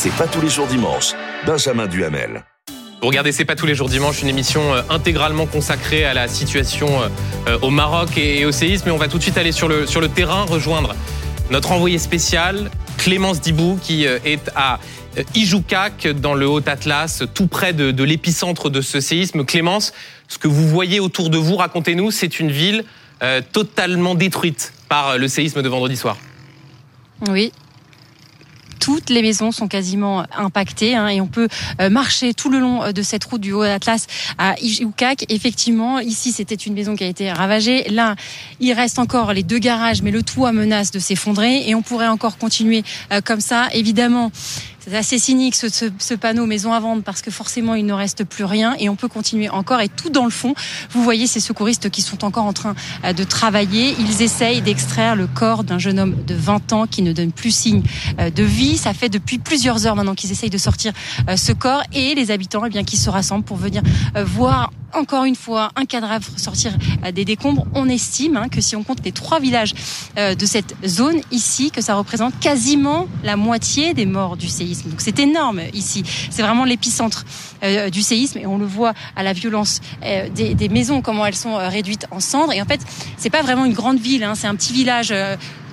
C'est pas tous les jours dimanche. Benjamin Duhamel. Vous regardez C'est pas tous les jours dimanche, une émission euh, intégralement consacrée à la situation euh, au Maroc et au séisme. Mais on va tout de suite aller sur le, sur le terrain, rejoindre notre envoyé spécial, Clémence Dibou, qui euh, est à Ijoukak, dans le Haut-Atlas, tout près de, de l'épicentre de ce séisme. Clémence, ce que vous voyez autour de vous, racontez-nous, c'est une ville totalement détruite par le séisme de vendredi soir. Oui, toutes les maisons sont quasiment impactées hein, et on peut euh, marcher tout le long euh, de cette route du Haut Atlas à Ijoukak. Effectivement, ici c'était une maison qui a été ravagée. Là, il reste encore les deux garages, mais le toit menace de s'effondrer et on pourrait encore continuer euh, comme ça. Évidemment, c'est assez cynique ce, panneau maison à vendre parce que forcément il ne reste plus rien et on peut continuer encore. Et tout dans le fond, vous voyez ces secouristes qui sont encore en train euh, de travailler. Ils essayent d'extraire le corps d'un jeune homme de 20 ans qui ne donne plus signe euh, de vie. Ça fait depuis plusieurs heures maintenant qu'ils essayent de sortir euh, ce corps et les habitants eh bien, qui se rassemblent pour venir voir encore une fois un cadavre sortir des décombres. On estime hein, que si on compte les trois villages de cette zone ici, que ça représente quasiment la moitié des morts du séisme. Donc c'est énorme ici. C'est vraiment l'épicentre euh, du séisme et on le voit à la violence euh, des, des, maisons, comment elles sont euh, réduites en cendres. Et en fait, c'est pas vraiment une grande ville, hein, c'est un petit village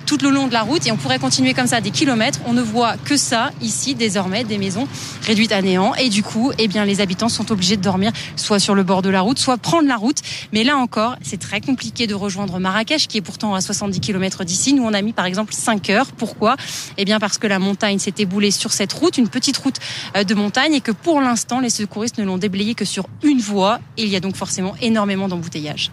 tout le long de la route et on pourrait continuer comme ça des kilomètres. On ne voit que ça ici désormais, des maisons réduites à néant et du coup, eh bien, les habitants sont obligés de dormir soit sur le bord de la route, soit prendre la route. Mais là encore, c'est très compliqué de rejoindre Marrakech qui est pourtant à 70 km d'ici. Nous, on a mis par exemple 5 heures. Pourquoi? Eh bien, parce que la montagne s'est éboulée sur cette route, une petite route euh, de montagne et que pour l'instant, les secouristes ne l'ont déblayée que sur une voie. Il y a donc forcément énormément d'embouteillages.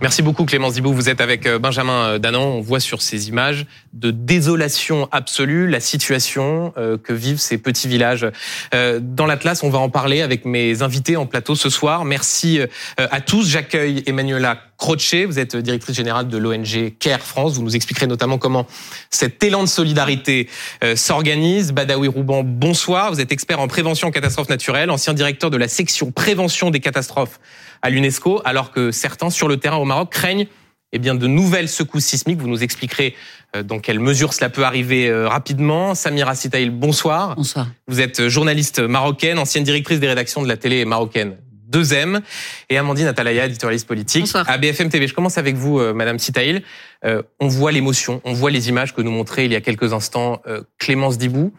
Merci beaucoup Clémence Dibou. Vous êtes avec euh, Benjamin euh, Danan. On voit sur ces images de désolation absolue la situation euh, que vivent ces petits villages dans l'Atlas. On va en parler avec mes invités en plateau ce soir. Merci à tous. J'accueille Emmanuela Crochet. Vous êtes directrice générale de l'ONG Care France. Vous nous expliquerez notamment comment cet élan de solidarité s'organise. Badawi Rouban, bonsoir. Vous êtes expert en prévention en catastrophes naturelles, ancien directeur de la section prévention des catastrophes à l'UNESCO, alors que certains sur le terrain au Maroc craignent eh bien, de nouvelles secousses sismiques. Vous nous expliquerez euh, dans quelle mesure cela peut arriver euh, rapidement. Samira Sitaïl, bonsoir. Bonsoir. Vous êtes journaliste marocaine, ancienne directrice des rédactions de la télé marocaine 2M, et Amandine Atalaya, éditorialiste politique bonsoir. à BFM TV. Je commence avec vous, euh, Madame Sitaïl. on voit l'émotion, on voit les images que nous montrait il y a quelques instants Clémence Dibou.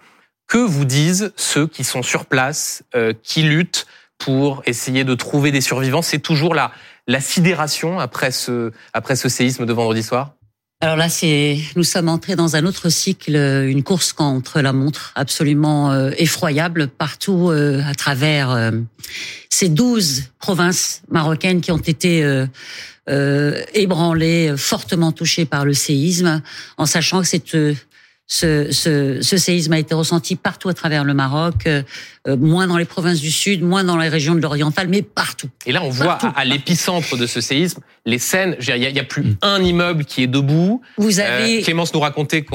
Que vous disent ceux qui sont sur place, qui luttent pour essayer de trouver des survivants. C'est toujours la, la sidération après ce, après ce séisme de vendredi soir? Alors là, c'est nous sommes entrés dans un autre cycle, une course contre la montre absolument euh, effroyable partout euh, à travers euh, ces douze provinces marocaines qui ont été ébranlées, fortement touchées par le séisme, en sachant que c'est ce, ce, ce, séisme a été ressenti partout à travers le Maroc, euh, moins dans les provinces du sud, moins dans les régions de l'oriental, mais partout. Et là, on voit à, l'épicentre de ce séisme les scènes. Il n'y a, plus un immeuble qui est debout. Vous avez euh, Clémence nous racontait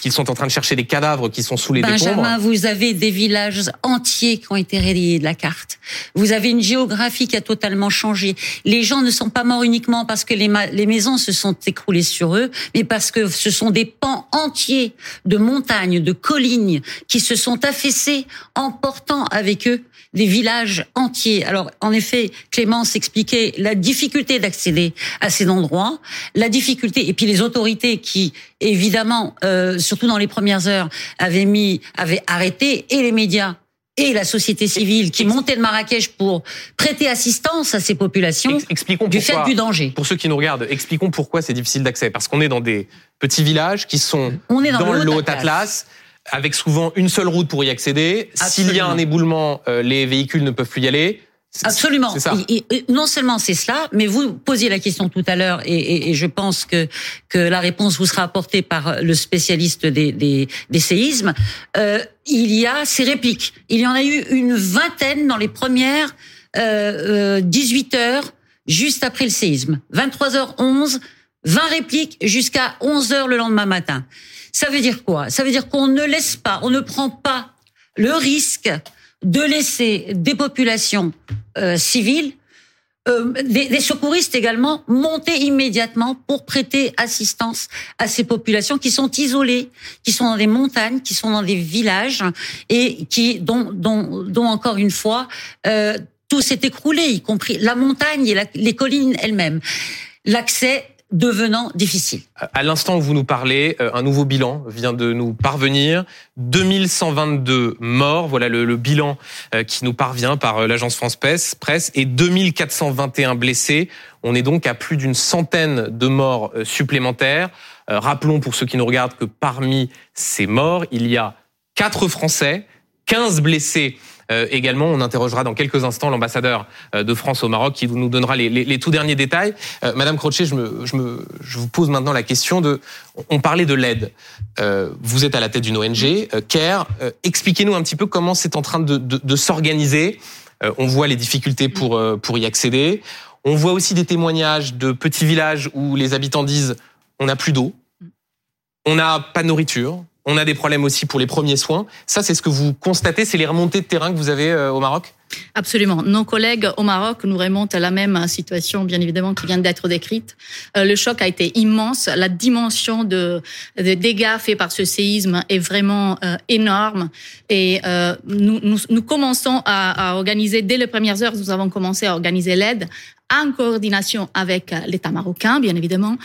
qu'ils sont en train de chercher des cadavres qui sont sous les Benjamin, vous avez des villages entiers qui ont été rayés de la carte. Vous avez une géographie qui a totalement changé. Les gens ne sont pas morts uniquement parce que les, les maisons se sont écroulées sur eux, mais parce que ce sont des pans entiers de montagnes, de collines qui se sont affaissées, emportant avec eux des villages entiers. Alors, en effet, Clémence expliquait la difficulté d'accéder à ces endroits, la difficulté, et puis les autorités qui, évidemment, euh, surtout dans les premières heures, avaient mis, avaient arrêté, et les médias et la société civile qui montait de Marrakech pour prêter assistance à ces populations expliquons du fait du danger. Pour ceux qui nous regardent, expliquons pourquoi c'est difficile d'accès. Parce qu'on est dans des petits villages qui sont On est dans, le Haut-Atlas avec souvent une seule route pour y accéder. S'il y a un éboulement, euh, les véhicules ne peuvent plus y aller. Absolument. non seulement c'est cela, mais vous posiez la question tout à l'heure, et, je pense que que la réponse vous sera apportée par le spécialiste des, des, des séismes. Euh, il y a ces répliques. Il y en a eu une vingtaine dans les premières euh, 18 euh, heures juste après le séisme. 23h11, 20 répliques jusqu'à 11 heures le lendemain matin. Ça veut dire quoi? Ça veut dire qu'on ne laisse pas, on ne prend pas le risque de laisser des populations euh, civiles euh, des, secouristes également monter immédiatement pour prêter assistance à ces populations qui sont isolées, qui sont dans des montagnes, qui sont dans des villages et qui dont dont, dont encore une fois euh, tout s'est écroulé, y compris la montagne et les collines elles-mêmes. L'accès devenant difficile. À l'instant où vous nous parlez, euh, un nouveau bilan vient de nous parvenir. 2122 morts, voilà le, bilan euh, qui nous parvient par euh, l'agence France Presse, et 2421 blessés. On est donc à plus d'une centaine de morts supplémentaires. Rappelons pour ceux qui nous regardent que parmi ces morts, il y a quatre Français, 15 blessés euh, également, on interrogera dans quelques instants l'ambassadeur euh, de France au Maroc qui nous donnera les, les, les tout derniers détails. Euh, Madame Crochet, je, me, je, me, je vous pose maintenant la question de... On parlait de l'aide. vous êtes à la tête d'une ONG, CARE. Expliquez-nous un petit peu comment c'est en train de, de, de s'organiser. on voit les difficultés pour, pour y accéder. On voit aussi des témoignages de petits villages où les habitants disent on n'a plus d'eau, on n'a pas de nourriture, on a des problèmes aussi pour les premiers soins. Ça, c'est ce que vous constatez, c'est les remontées de terrain que vous avez euh, au Maroc? Absolument. Nos collègues au Maroc nous remontent à la même situation, bien évidemment, qui vient d'être décrite. Euh, le choc a été immense. La dimension de, dégâts faits par ce séisme est vraiment euh, énorme. Et nous, nous, commençons à, à organiser, dès les premières heures, nous avons commencé à organiser l'aide en coordination avec l'État marocain, bien évidemment,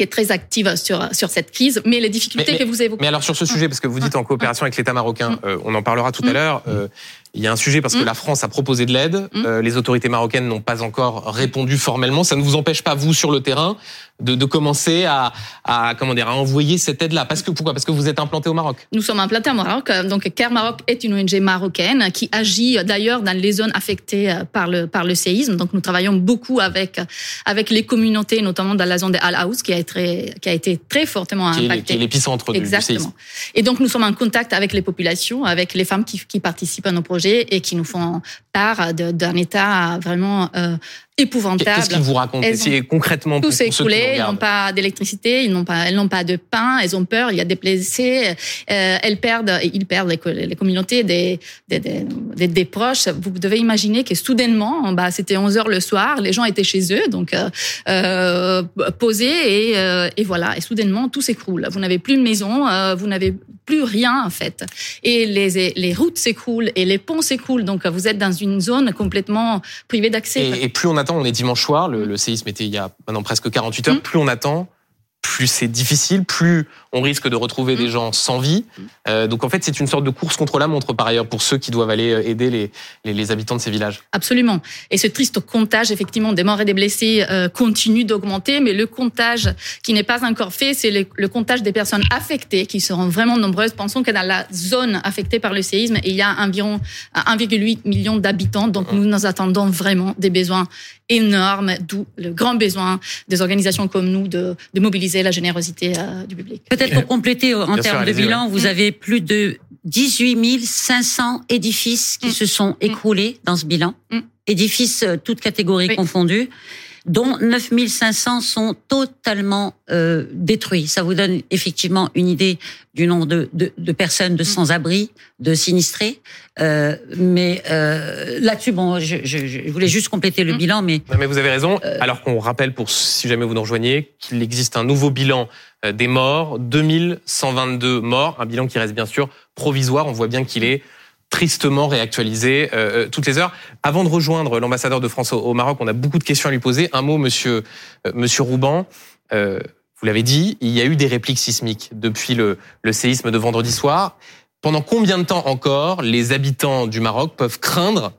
qui est très active sur sur cette crise, mais les difficultés que vous évoquez. Mais alors sur ce sujet, parce que vous dites en coopération avec l'État marocain, mm. euh, on en parlera tout à mm. l'heure. Euh, il y a un sujet parce que mm. la France a proposé de l'aide. Euh, les autorités marocaines n'ont pas encore répondu formellement. Ça ne vous empêche pas vous sur le terrain de, de commencer à, à, comment dire à envoyer cette aide-là. Parce que pourquoi? Parce que vous êtes implanté au Maroc. Nous sommes implantés au Maroc. Donc CARE Maroc est une ONG marocaine qui agit d'ailleurs dans les zones affectées euh, par le par le séisme. Donc nous travaillons beaucoup avec avec les communautés, notamment dans la zone de Al Haous, qui a été qui a été très fortement impactée. Qui est l'épicentre du séisme. Et donc nous sommes en contact avec les populations, avec les femmes qui, qui participent à nos projets et qui nous font part d'un état vraiment euh, épouvantable. Qu'est-ce qu'ils vous racontent concrètement Tout s'est écoulé, ils n'ont pas d'électricité, ils n'ont pas, elles n'ont pas de pain, elles ont peur, il y a des blessés, euh, elles perdent, ils perdent les, les communautés des des, des, des, proches. Vous devez imaginer que soudainement, bah, c'était 11 heures le soir, les gens étaient chez eux, donc euh, euh posés et, et voilà, et soudainement tout s'écroule. Vous n'avez plus de maison, vous n'avez plus rien en fait, et les les routes s'écroulent et les ponts s'écroulent, donc vous êtes dans une zone complètement privée d'accès. Et, et plus on attend on est dimanche soir, le, séisme était il y a maintenant presque 48 heures, mm. plus on attend, plus c'est difficile, plus on risque de retrouver des mm. gens sans vie. Mm. Euh, donc en fait, c'est une sorte de course contre la montre par ailleurs pour ceux qui doivent aller euh, aider les, les, habitants de ces villages. Absolument. Et ce triste comptage, effectivement, des morts et des blessés euh, continue d'augmenter, mais le comptage qui n'est pas encore fait, c'est le, comptage des personnes affectées, qui seront vraiment nombreuses. Pensons que dans la zone affectée par le séisme, il y a environ 1,8 million d'habitants, donc nous nous attendons vraiment des besoins énormes, d'où le grand besoin des organisations comme nous de, de mobiliser la générosité du public. Peut-être pour compléter en termes de bilan, vous avez plus de 18 500 édifices qui mm. se sont mm. écroulés dans ce bilan, mm. édifices euh, toutes catégories confondues dont 9500 sont totalement euh, détruits. Ça vous donne effectivement une idée du nombre de, de, de personnes de sans-abri, de sinistrés. Euh, mais euh, là-dessus, bon, je, je, je, voulais juste compléter le bilan, mais... mais vous avez raison. Euh, Alors qu'on rappelle, pour si jamais vous nous rejoignez, qu'il existe un nouveau bilan euh, des morts, 2122 morts, un bilan qui reste bien sûr provisoire. On voit bien qu'il est tristement réactualisé euh, euh, toutes les heures. Avant de rejoindre l'ambassadeur de France au, Maroc, on a beaucoup de questions à lui poser. Un mot, monsieur, euh, monsieur Rouban. Euh, vous l'avez dit, il y a eu des répliques sismiques depuis le, le séisme de vendredi soir. Pendant combien de temps encore les habitants du Maroc peuvent craindre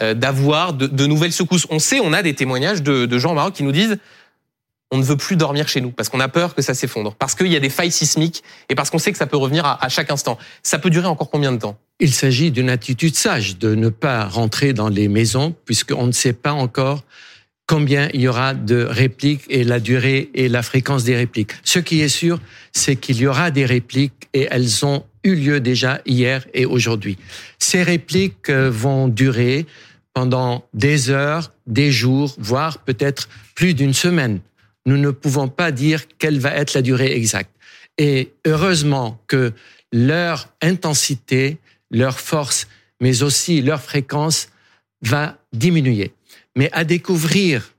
d'avoir de, de, nouvelles secousses? On sait, on a des témoignages de, de gens au Maroc qui nous disent on ne veut plus dormir chez nous parce qu'on a peur que ça s'effondre, parce qu'il y a des failles sismiques et parce qu'on sait que ça peut revenir à, chaque instant. Ça peut durer encore combien de temps? Il s'agit d'une attitude sage de ne pas rentrer dans les maisons puisqu'on ne sait pas encore combien il y aura de répliques et la durée et la fréquence des répliques. Ce qui est sûr, c'est qu'il y aura des répliques et elles ont eu lieu déjà hier et aujourd'hui. Ces répliques euh, vont durer pendant des heures, des jours, voire peut-être plus d'une semaine nous ne pouvons pas dire quelle va être la durée exacte. Et heureusement que leur intensité, leur force, mais aussi leur fréquence va diminuer. mais à découvrir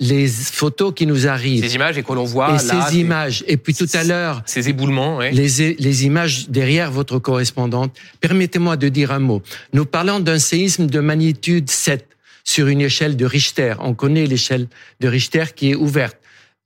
les photos qui nous arrivent. Ces images et que l'on voit et là. ces images. Et puis tout à l'heure, Ces éboulements, les, les images derrière votre correspondante. Permettez-moi de dire un mot. Nous parlons d'un séisme de magnitude 7 sur une échelle de Richter. On connaît l'échelle de Richter qui est ouverte.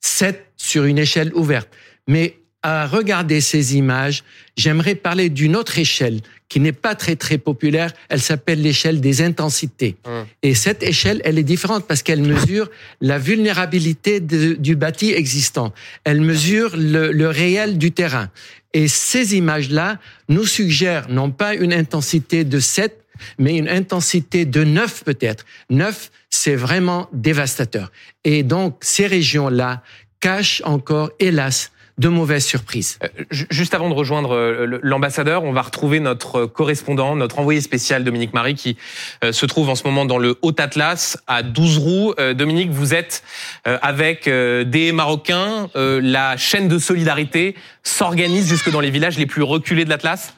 7 sur une échelle ouverte. Mais à regarder ces images, j'aimerais parler d'une autre échelle qui n'est pas très très populaire. Elle s'appelle l'échelle des intensités. Hum. Et cette échelle, elle est différente parce qu'elle mesure la vulnérabilité de- du bâti existant. Elle mesure le, le réel du terrain. Et ces images-là nous suggèrent non pas une intensité de 7, mais une intensité de 9 peut-être. 9, c'est vraiment dévastateur. Et donc, ces régions-là cachent encore, hélas, de mauvaises surprises. Euh, ju- Juste avant de rejoindre euh, l'ambassadeur, on va retrouver notre correspondant, notre envoyé spécial Dominique Marie, qui euh, se trouve en ce moment dans le Haut-Atlas à 12 roues. Euh, Dominique, vous êtes euh, avec euh, des Marocains. Euh, La chaîne de solidarité s'organise jusque dans les villages les plus reculés de l'Atlas?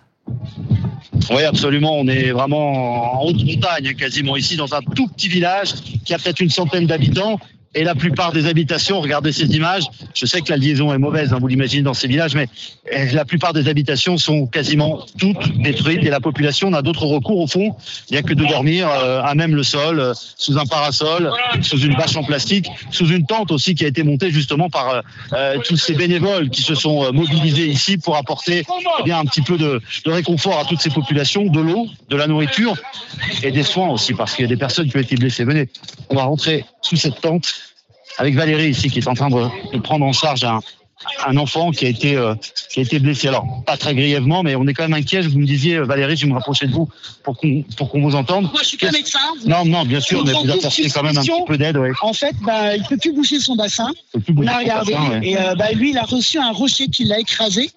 Oui, absolument. On est vraiment en haute montagne, quasiment ici, dans un tout petit village qui a peut-être une centaine d'habitants. Et la plupart des habitations, regardez ces images, je sais que la liaison est mauvaise, hein, vous l'imaginez dans ces villages, mais euh, la plupart des habitations sont quasiment toutes détruites et la population n'a d'autre recours au fond, a que de dormir euh, à même le sol, euh, sous un parasol, sous une bâche en plastique, sous une tente aussi qui a été montée justement par euh, euh, tous ces bénévoles qui se sont euh, mobilisés ici pour apporter eh bien un petit peu de, de réconfort à toutes ces populations, de l'eau, de la nourriture et des soins aussi parce qu'il y a des personnes qui ont été blessées. Venez, on va rentrer sous cette tente avec Valérie ici qui est en train de, de prendre en charge un, un enfant qui a été euh, qui a été blessé. Alors pas très grièvement, mais on est quand même inquiet. Vous me disiez euh, Valérie, je vais me rapprocher de vous pour qu'on pour qu'on vous entende. Moi, je suis pas médecin. Non, non, bien sûr, mais Nous vous apportez quand même un petit peu d'aide. Ouais. En fait, bah, il peut plus bouger son bassin. Faut plus On bouger a son regardé bassin, ouais. et euh, bah, lui, il a reçu un rocher qui l'a écrasé.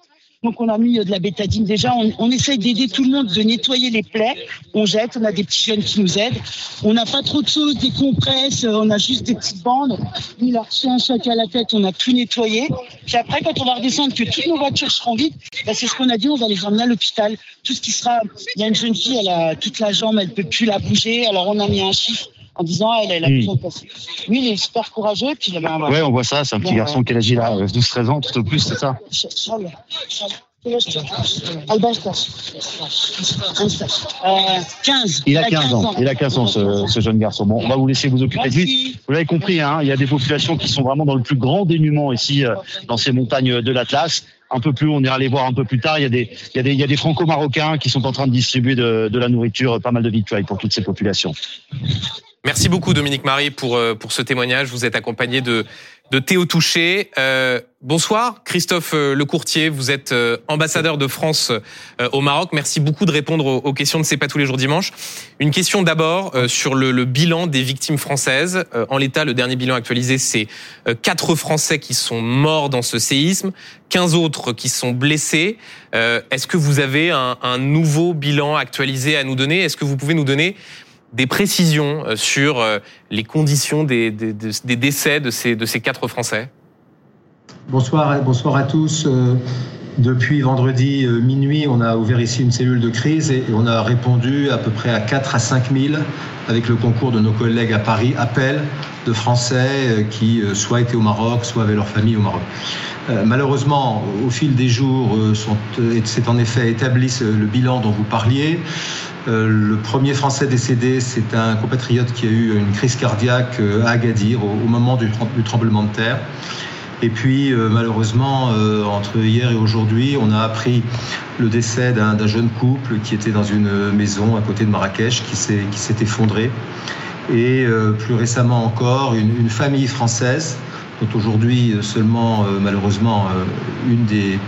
Donc on a mis euh, de la bétadine déjà. On, on essaye d'aider tout le monde, de nettoyer les plaies. On jette. On a des petits jeunes qui nous aident. On n'a pas trop de choses, des compresses. euh, On a juste des petites bandes. Lui, il a reçu un choc à la tête. On a tout nettoyé. Puis après, quand on va redescendre, que toutes nos voitures seront vides, bah, c'est ce qu'on a dit. On va les emmener à l'hôpital. Tout ce qui sera. Il y a une jeune fille, elle a toute la jambe, elle peut plus la bouger. Alors on a mis un chiffre en disant ah, elle, elle a besoin de passer. Lui, il est super courageux. Puis il avait un Ouais, on voit ça. C'est un petit garçon qui a l'âge là, 12-13 ans, tout au plus, c'est ça. Charles, Charles, quel âge. Euh, 15. Il a 15 ans. Il a 15 ans, ce, ce jeune garçon. Bon, on va vous laisser vous occuper de lui. Vous l'avez compris, hein, il y a des populations qui sont vraiment dans le plus grand dénuement ici, euh, dans ces montagnes de l'Atlas. Un peu plus, on ira les voir un peu plus tard. Il y a des, il y a des, il y a des franco-marocains qui sont en train de distribuer de, de la nourriture, pas mal de victuailles pour toutes ces populations. Merci beaucoup Dominique Marie pour euh, pour ce témoignage. Vous êtes accompagné de de Théo Touché. Euh, bonsoir Christophe euh, Lecourtier. Vous êtes euh, ambassadeur de France au Maroc. Merci beaucoup de répondre aux, questions de C'est pas tous les jours dimanche. Une question d'abord sur le, le bilan des victimes françaises. En l'état, le dernier bilan actualisé, c'est quatre Français qui sont morts dans ce séisme, 15 autres qui sont blessés. Est-ce que vous avez un, un nouveau bilan actualisé à nous donner? Est-ce que vous pouvez nous donner des précisions euh, sur euh, les conditions des, des, décès de ces, de ces quatre Français Bonsoir, bonsoir à tous. Euh, Depuis vendredi minuit, on a ouvert ici une cellule de crise et on a répondu à peu près à 4 à 5 000 avec le concours de nos collègues à Paris, appels de Français qui soit étaient au Maroc, soit avaient leur famille au Maroc. Euh, Malheureusement, au fil des jours, euh, euh, c'est en effet établi le bilan dont vous parliez. Le premier Français décédé, c'est un compatriote qui a eu une crise cardiaque à Agadir au, moment du, trem- du tremblement de terre. Et puis, malheureusement, entre hier et aujourd'hui, on a appris le décès d'un jeune couple qui était dans une maison à côté de Marrakech, qui s'est effondré. Et plus récemment encore, une famille française, dont aujourd'hui euh, seulement, euh, malheureusement, euh, une, des,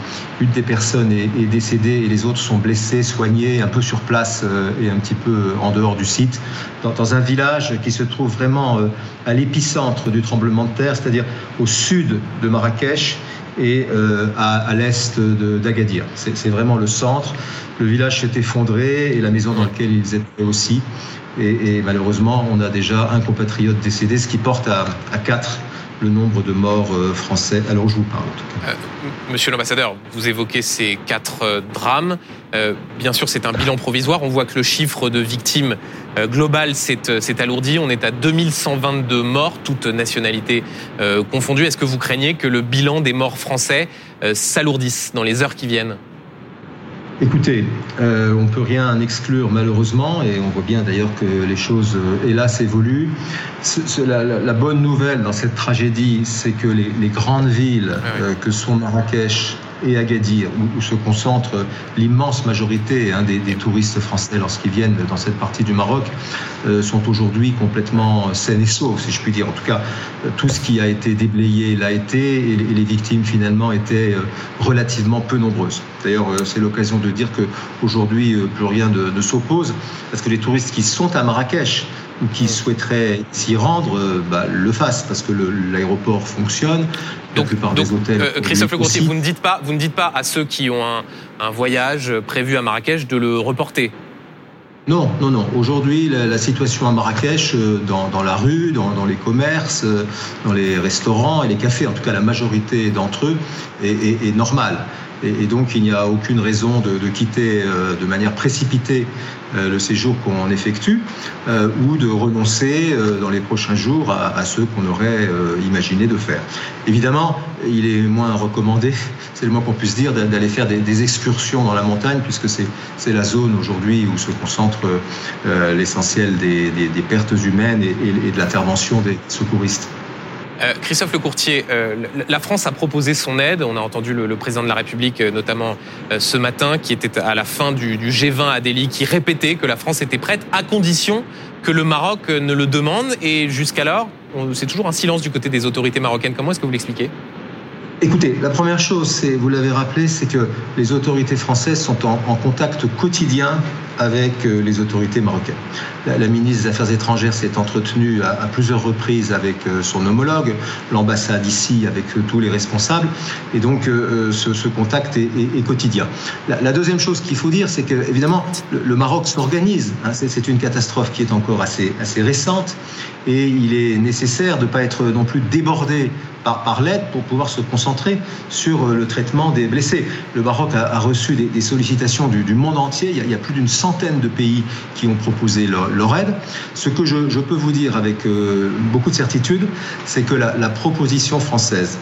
une des personnes est, décédée et les autres sont blessés, soignés, un peu sur place et un petit peu en dehors du site, dans, un village qui se trouve vraiment à l'épicentre du tremblement de terre, c'est-à-dire au sud de Marrakech et à, l'est d'Agadir. C'est vraiment le centre. Le village s'est effondré et la maison dans laquelle ils étaient aussi. Et, malheureusement, on a déjà un compatriote décédé, ce qui porte à quatre le nombre de morts français alors où je vous parle. Monsieur l'ambassadeur, vous évoquez ces quatre drames. bien sûr, c'est un bilan provisoire. On voit que le chiffre de victimes global s'est alourdi. On est à 2122 morts, toutes nationalités confondues. Est-ce que vous craignez que le bilan des morts français s'alourdisse dans les heures qui viennent? Écoutez, euh, on ne peut rien exclure malheureusement, et on voit bien d'ailleurs que les choses, euh, hélas, évoluent. la, bonne nouvelle dans cette tragédie, c'est que les, grandes villes ah euh, que sont Marrakech, et Agadir, où, se concentre l'immense majorité hein, des, touristes français lorsqu'ils viennent dans cette partie du Maroc, euh, sont aujourd'hui complètement saines et sauves, si je puis dire. En tout cas, tout ce qui a été déblayé l'a été, et, les victimes finalement étaient euh, relativement peu nombreuses. D'ailleurs, euh, c'est l'occasion de dire qu'aujourd'hui, plus rien ne s'oppose, parce que les touristes qui sont à Marrakech, ou qui souhaiteraient s'y rendre euh, bah, le fassent parce que l'aéroport fonctionne. La plupart des hôtels. Euh, Christophe Le Courtier, vous ne dites pas, vous ne dites pas à ceux qui ont un, un voyage prévu à Marrakech de le reporter. Non, non, non. Aujourd'hui, la, situation à Marrakech, euh, dans, dans la rue, dans, dans, les commerces, dans les restaurants et les cafés, en tout cas la majorité d'entre eux, est, est, est normale. Et, donc, il n'y a aucune raison de, quitter de manière précipitée euh, le séjour qu'on effectue euh, ou de renoncer euh, dans les prochains jours à, ceux qu'on aurait imaginé de faire. Évidemment, il est moins recommandé, c'est le moins qu'on puisse dire, d'aller faire des, excursions dans la montagne puisque c'est la zone aujourd'hui où se concentre l'essentiel des, pertes humaines et de l'intervention des secouristes. Euh, Christophe Lecourtier, euh, la France a proposé son aide. On a entendu le, président de la République, euh, notamment ce matin, qui était à la fin du, G20 à Delhi, qui répétait que la France était prête à condition que le Maroc ne le demande. Et jusqu'alors, c'est toujours un silence du côté des autorités marocaines. Comment est-ce que vous l'expliquez? Écoutez, la première chose, vous l'avez rappelé, c'est que les autorités françaises sont en, contact quotidien avec euh, les autorités marocaines. La, ministre des Affaires étrangères s'est entretenue à, plusieurs reprises avec euh, son homologue, l'ambassade ici avec euh, tous les responsables, et donc ce, contact est, quotidien. La, deuxième chose qu'il faut dire, c'est que évidemment le, Maroc s'organise. Hein, c'est, une catastrophe qui est encore assez, récente, et il est nécessaire de ne pas être non plus débordé par, l'aide pour pouvoir se concentrer sur le traitement des blessés. Le Maroc a, reçu des, sollicitations du, monde entier. Il y, a, plus d'une centaine de pays qui ont proposé leur, aide. Ce que je, peux vous dire avec euh, beaucoup de certitude, c'est que la proposition française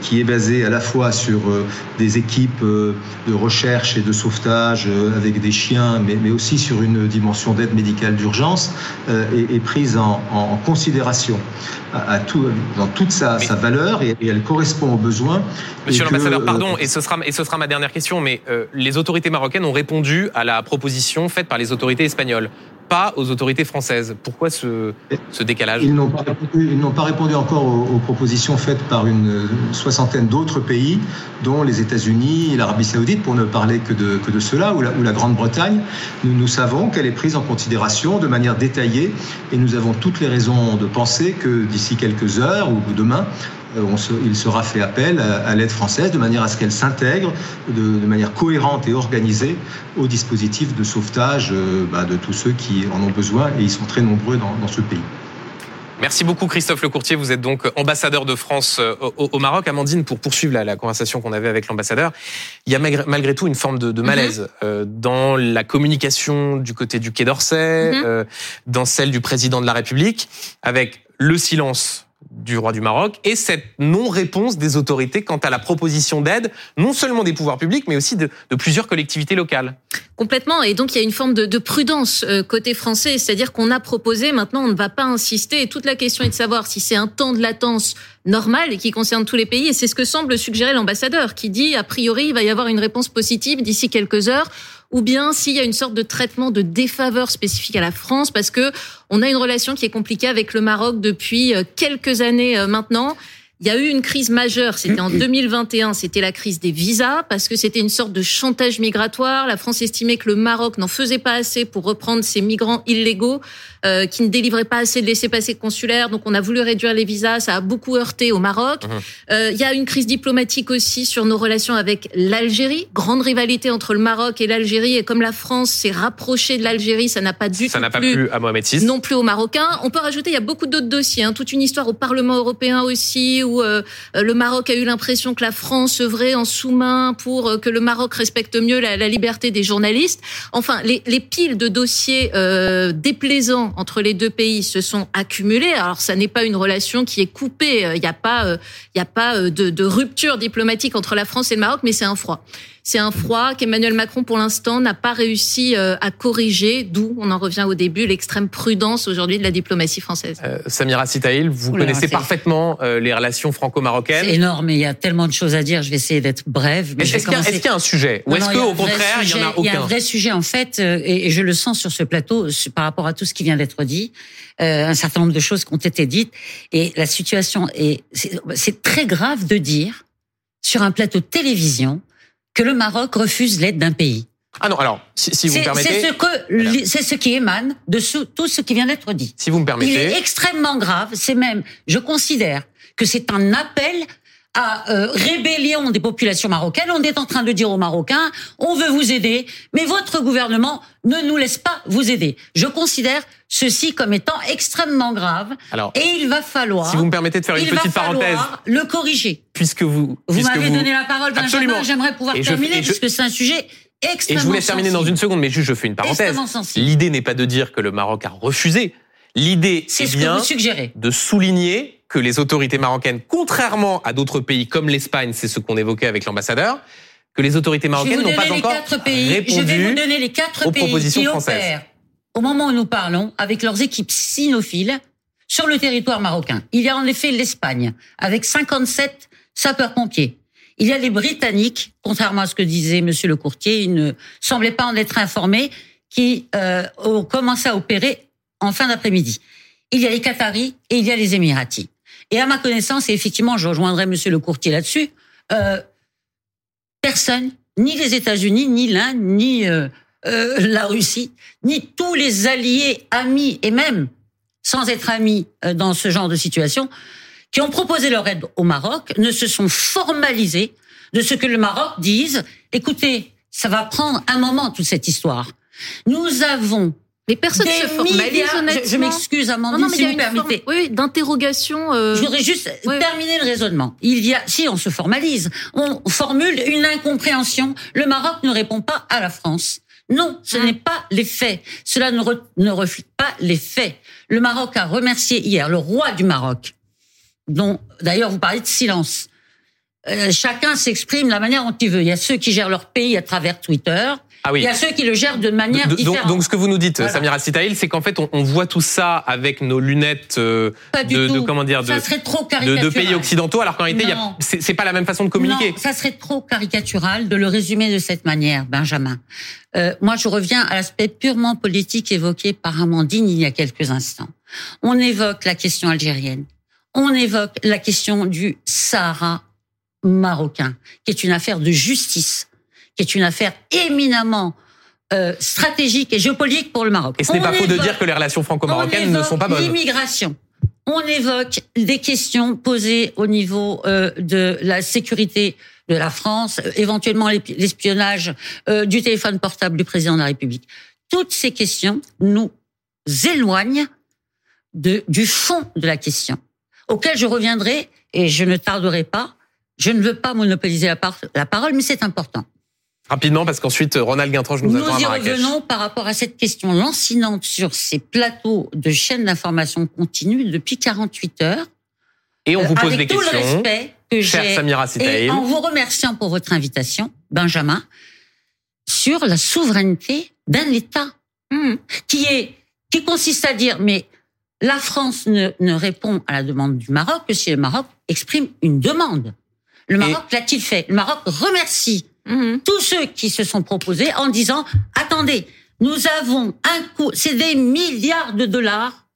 qui est basé à la fois sur euh, des équipes euh, de recherche et de sauvetage avec des chiens, mais, mais aussi sur une dimension d'aide médicale d'urgence, est, est, prise en, en considération à, tout, dans toute sa, sa valeur et, elle correspond aux besoins. Monsieur l'ambassadeur, pardon, et ce, sera, et ce sera ma dernière question, mais les autorités marocaines ont répondu à la proposition faite par les autorités espagnoles pas aux autorités françaises. Pourquoi ce, décalage Ils n'ont pas, répondu encore aux, propositions faites par une soixantaine d'autres pays, dont les États-Unis l'Arabie saoudite, pour ne parler que de, cela, ou la, ou la Grande-Bretagne. Nous, nous savons qu'elle est prise en considération de manière détaillée et nous avons toutes les raisons de penser que d'ici quelques heures ou demain, euh, il sera fait appel à, l'aide française de manière à ce qu'elle s'intègre de, manière cohérente et organisée au dispositif de sauvetage euh, bah, de tous ceux qui en ont besoin et ils sont très nombreux dans, ce pays. Merci beaucoup Christophe Lecourtier. Vous êtes donc ambassadeur de France euh, au, Maroc. Amandine, pour poursuivre la, conversation qu'on avait avec l'ambassadeur, il y a malgré tout une forme de, malaise mhm. dans la communication du côté du Quai d'Orsay, mhm. dans celle du président de la République, avec le silence du roi du Maroc et cette non-réponse des autorités quant à la proposition d'aide, non seulement des pouvoirs publics, mais aussi de, plusieurs collectivités locales. Complètement. Et donc, il y a une forme de, prudence euh, côté français. C'est-à-dire qu'on a proposé, maintenant, on ne va pas insister. Et toute la question est de savoir si c'est un temps de latence normal et qui concerne tous les pays. Et c'est ce que semble suggérer l'ambassadeur, qui dit, a priori, il va y avoir une réponse positive d'ici quelques heures ou bien s'il y a une sorte de traitement de défaveur spécifique à la France parce que on a une relation qui est compliquée avec le Maroc depuis euh, quelques années euh, maintenant. Il y a eu une crise majeure, c'était en 2021, c'était la crise des visas, parce que c'était une sorte de chantage migratoire. La France estimait que le Maroc n'en faisait pas assez pour reprendre ces migrants illégaux, euh, qui ne délivraient pas assez de laissés-passer consulaires. Donc on a voulu réduire les visas, ça a beaucoup heurté au Maroc. Euh, Il y a une crise diplomatique aussi sur nos relations avec l'Algérie. Grande rivalité entre le Maroc et l'Algérie. Et comme la France s'est rapprochée de l'Algérie, ça n'a pas du Ça tout n'a pas plu plu à Mohamed VI. non plus aux Marocains. On peut rajouter, il y a beaucoup d'autres dossiers, hein, toute une histoire au Parlement européen aussi, où euh, le Maroc a eu l'impression que la France œuvrait en sous-main pour euh, que le Maroc respecte mieux la, la liberté des journalistes. Enfin, les, les piles de dossiers euh, déplaisants entre les deux pays se sont accumulées. Alors, ça n'est pas une relation qui est coupée. Il n'y a pas, euh, il y a pas euh, de, de rupture diplomatique entre la France et le Maroc, mais c'est un froid. C'est un froid qu'Emmanuel Macron, pour l'instant, n'a pas réussi à corriger, d'où, on en revient au début, l'extrême prudence aujourd'hui de la diplomatie française. Euh, Samira Sitaïl, vous Oula, connaissez parfaitement euh, les relations C'est franco-marocaines. énorme, et il y a tellement de choses à dire. Je vais essayer d'être brève. mais Est-ce je vais qu'il y, a- commencer- est-ce qu'il y a un sujet Ou est-ce il qu'au contraire, il y en a Il y a un aucun vrai sujet en fait, euh, et je le sens sur ce plateau par rapport à tout ce qui vient d'être dit, euh, un certain nombre de choses qui ont été dites, et la situation est, c'est très grave de dire sur un plateau de télévision que le Maroc refuse l'aide d'un pays. Ah non, alors, si, si vous me permettez, c'est ce que Voilà. c'est ce qui émane de ce- tout ce qui vient d'être dit. si vous me Il permettez, est extrêmement grave. C'est même, je considère que c'est un appel à euh, rébellion des populations marocaines. On est en train de dire aux Marocains, on veut vous aider, mais votre gouvernement ne nous laisse pas vous aider. Je considère ceci comme étant extrêmement grave alors, et il va falloir, si vous me permettez de faire une petite parenthèse, le corriger. puisque vous, Vous m'avez vous- donné la parole, Benjamin. J'aimerais pouvoir Et terminer je- puisque c'est un sujet extrêmement Et je vous laisse terminer dans une seconde, mais juste je fais une parenthèse. L'idée n'est pas de dire que le Maroc a refusé. L'idée C'est est ce que bien vous suggérez. de souligner que les autorités marocaines, contrairement à d'autres pays comme l'Espagne, c'est ce qu'on évoquait avec l'ambassadeur, que les autorités marocaines n'ont pas les encore quatre pays. Je vais vous répondu. donner les quatre aux pays propositions qui françaises. opèrent au moment où nous parlons avec leurs équipes sinophiles sur le territoire marocain. Il y a en effet l'Espagne avec 57 sapeurs-pompiers. Il y a les Britanniques, contrairement à ce que disait Monsieur le courtier, il ne semblait pas en être informé, qui euh, ont commencé à opérer en fin d'après-midi. Il y a les Qataris et il y a les Émiratis. Et à ma connaissance, et effectivement, je rejoindrai Monsieur le courtier là-dessus, euh, personne, ni les États-Unis, ni l'Inde, ni euh, euh, la Russie, ni tous les alliés, amis et même sans être amis dans ce genre de situation, qui ont proposé leur aide au Maroc, ne se sont formalisés de ce que le Maroc dise. Écoutez, ça va prendre un moment toute cette histoire. Nous avons Mais personne des se formalise milliards- je- honnêtement. Je, m'excuse, Non, Amandine, non, mais il si vous permettez. forme, oui, d'interrogation. euh, Je voudrais juste oui. terminer le raisonnement. Il y a, si on se formalise, on formule une incompréhension. Le Maroc ne répond pas à la France. Non, ce n'est pas les faits. Cela ne, re- ne reflète pas les faits. Le Maroc a remercié hier le roi du Maroc, dont d'ailleurs vous parlez de silence. Euh, chacun s'exprime de la manière dont il veut. Il y a ceux qui gèrent leur pays à travers Twitter. Ah oui. Il y a ceux qui le gèrent de manière donc, différente. donc, ce que vous nous dites, Voilà. Samira Sitaïl, c'est qu'en fait, on, on voit tout ça avec nos lunettes euh, Pas du de, tout. de comment dire de, ça serait trop de, pays occidentaux, alors qu'en réalité, c'est c'est pas la même façon de communiquer. Non, ça serait trop caricatural de le résumer de cette manière, Benjamin. Euh, moi, je reviens à l'aspect purement politique évoqué par Amandine il y a quelques instants. On évoque la question algérienne. On évoque la question du Sahara marocain, qui est une affaire de justice, qui est une affaire éminemment euh, stratégique et géopolitique pour le Maroc. Et ce n'est pas faux de dire que les relations on franco-marocaines ne sont pas bonnes. L'immigration. On évoque des questions posées au niveau euh, de la sécurité de la France, euh, éventuellement l'espionnage euh, du téléphone portable du président de la République. Toutes ces questions nous éloignent de, du fond de la question, auquel je reviendrai et je ne tarderai pas. Je ne veux pas monopoliser la, par- la parole, mais c'est important. Rapidement, parce qu'ensuite, Ronald Guintranche nous, Nous attend à y Marrakech. revenons par rapport à cette question lancinante sur ces plateaux de chaînes d'information continue depuis 48 heures. Et on vous Euh, pose avec les tout le questions. respect que Chère j'ai. Samira Et Sitaïl. en vous remerciant pour votre invitation, Benjamin, sur la souveraineté d'un État hum. qui est qui consiste à dire mais la France ne, ne répond à la demande du Maroc que si le Maroc exprime une demande. Le Maroc l'a-t-il fait? Le Maroc remercie Mhm. tous ceux qui se sont proposés en disant attendez, nous avons un coût, c'est des milliards de dollars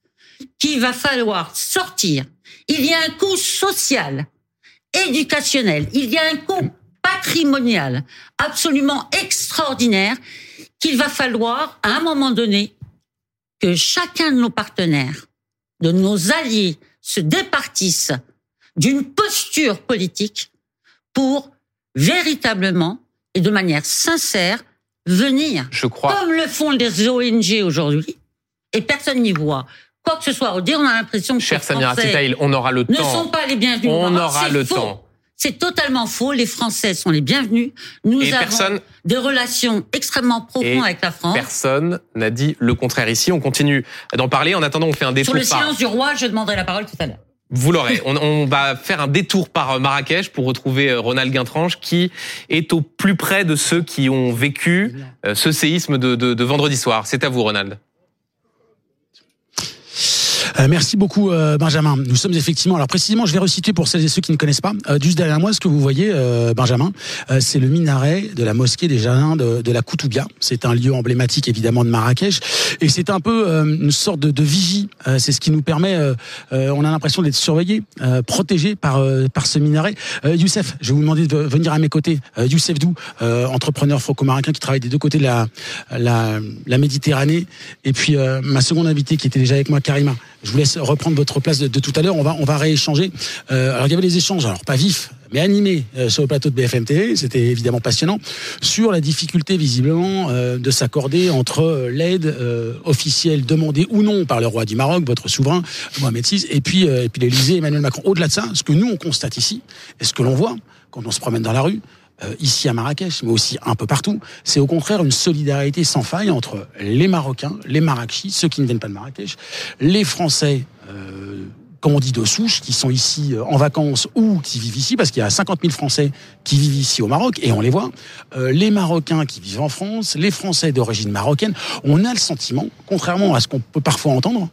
qu'il va falloir sortir. Il y a un coût social, éducationnel, il y a un coût patrimonial absolument extraordinaire qu'il va falloir, à un moment donné, que chacun de nos partenaires, de nos alliés, se départisse d'une posture politique pour véritablement et de manière sincère venir, Je crois. comme le font les ONG aujourd'hui, et personne n'y voit quoi que ce soit. On dit, on a l'impression que Cher les Samira on aura le ne temps. sont pas les bienvenus. On aura le faux. temps. C'est totalement faux. Les Français sont les bienvenus. Nous Et avons personne- des relations extrêmement profondes Et avec la France. Personne n'a dit le contraire ici. On continue d'en parler. En attendant, on fait un Sur détour le par. silence du roi, je demanderai la parole tout à l'heure. Vous l'aurez. On, on va faire un détour par Marrakech pour retrouver euh, Ronald Guintranche qui est au plus près de ceux qui ont vécu euh, ce séisme de, de- de vendredi soir. C'est à vous, Ronald. Euh, merci beaucoup euh, Benjamin. Nous sommes effectivement, alors précisément, je vais resituer pour celles et ceux qui ne connaissent pas. Euh, juste derrière moi, ce que vous voyez, euh, Benjamin, euh, c'est le minaret de la mosquée des jardins de, de la Koutoubia. C'est un lieu emblématique évidemment de Marrakech, et c'est un peu une sorte de, de vigie. C'est ce qui nous permet, on a l'impression d'être surveillé, protégé par par ce minaret. Youssef, je vais vous demander de venir à mes côtés. Youssef Dou, entrepreneur franco-marocain qui travaille des deux côtés de la la, la Méditerranée, et puis ma seconde invitée qui était déjà avec moi, Karima. Je vous laisse reprendre votre place de, tout à l'heure. On va, rééchanger. Euh, alors, il y avait des échanges, alors pas vifs, mais animés euh, sur le plateau de BFM TV. C'était évidemment passionnant sur la difficulté, visiblement, euh, de s'accorder entre l'aide officielle demandée ou non par le roi du Maroc, votre souverain Mohamed VI, et puis, et puis l'Élysée, Emmanuel Macron. Au-delà de ça, ce que nous on constate ici, et ce que l'on voit quand on se promène dans la rue, ici à Marrakech, mais aussi un peu partout, c'est au contraire une solidarité sans faille entre les Marocains, les Marrakechis, ceux qui ne viennent pas de Marrakech, les Français. Euh, comme on dit, de souche, qui sont ici euh, en vacances ou qui vivent ici, parce qu'il y a 50 000 Français qui vivent ici au Maroc, et on les voit, euh, les Marocains qui vivent en France, les Français d'origine marocaine, on a le sentiment, contrairement à ce qu'on peut parfois entendre,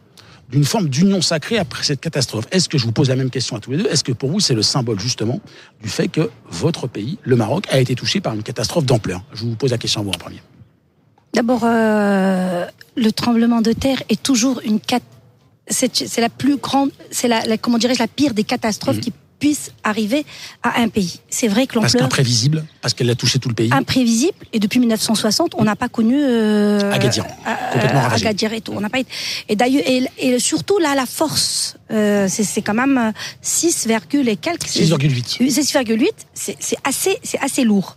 d'une forme d'union sacrée après cette catastrophe. Est-ce que je vous pose la même question à tous les deux? Est-ce que pour vous c'est le symbole justement du fait que votre pays, le Maroc, a été touché par une catastrophe d'ampleur? Je vous pose la question à vous en premier. D'abord, euh, le tremblement de terre est toujours une cat. C'est la plus grande, c'est la, la- comment dirais-je, la pire des catastrophes Mhm. qui puissent arriver à un pays. C'est vrai que Parce l'ampleur qu'imprévisible, parce qu'elle a touché tout le pays. imprévisible et depuis 1960, on n'a pas connu euh, Agadir, euh, complètement ravagé. Agadir et tout. On n'a pas été- et d'ailleurs et, et surtout là la force, euh, c'est quand même euh, 6, et quelques. 6,8. 6,8, c'est assez, c'est assez lourd.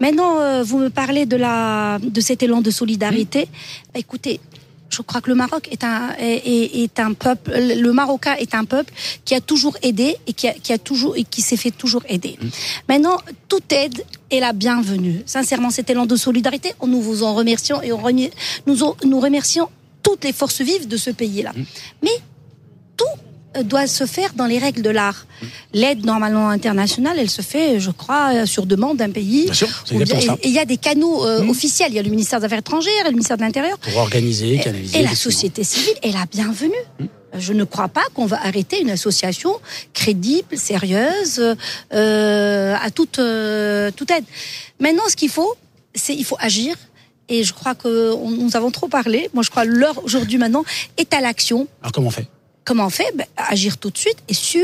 Maintenant, euh, vous me parlez de la, de cet élan de solidarité. Bah, écoutez, je crois que le Maroc est un, est, un peuple, le Marocain est un peuple qui a toujours aidé et qui a, qui a toujours, et qui s'est fait toujours aider. Maintenant, toute aide est la bienvenue. Sincèrement, cet élan de solidarité, nous vous en remercions et on nous, nous remercions toutes les forces vives de ce pays-là. Mais tout doit se faire dans les règles de l'art. L'aide normalement internationale, elle se fait, je crois, euh, sur demande d'un pays. Bien sûr, bien- ça. Et il y a des canaux euh, officiels. Il y a le ministère des Affaires étrangères, et le ministère de l'Intérieur. Pour organiser, canaliser. Et la société civile est la bienvenue. Je ne crois pas qu'on va arrêter une association crédible, sérieuse, euh, à toute, euh, toute aide. Maintenant, ce qu'il faut, c'est il faut agir. Et je crois que on- nous avons trop parlé. Moi, je crois que l'heure aujourd'hui maintenant est à l'action. Alors comment on fait? Comment on fait? Ben, Agir tout de suite et sur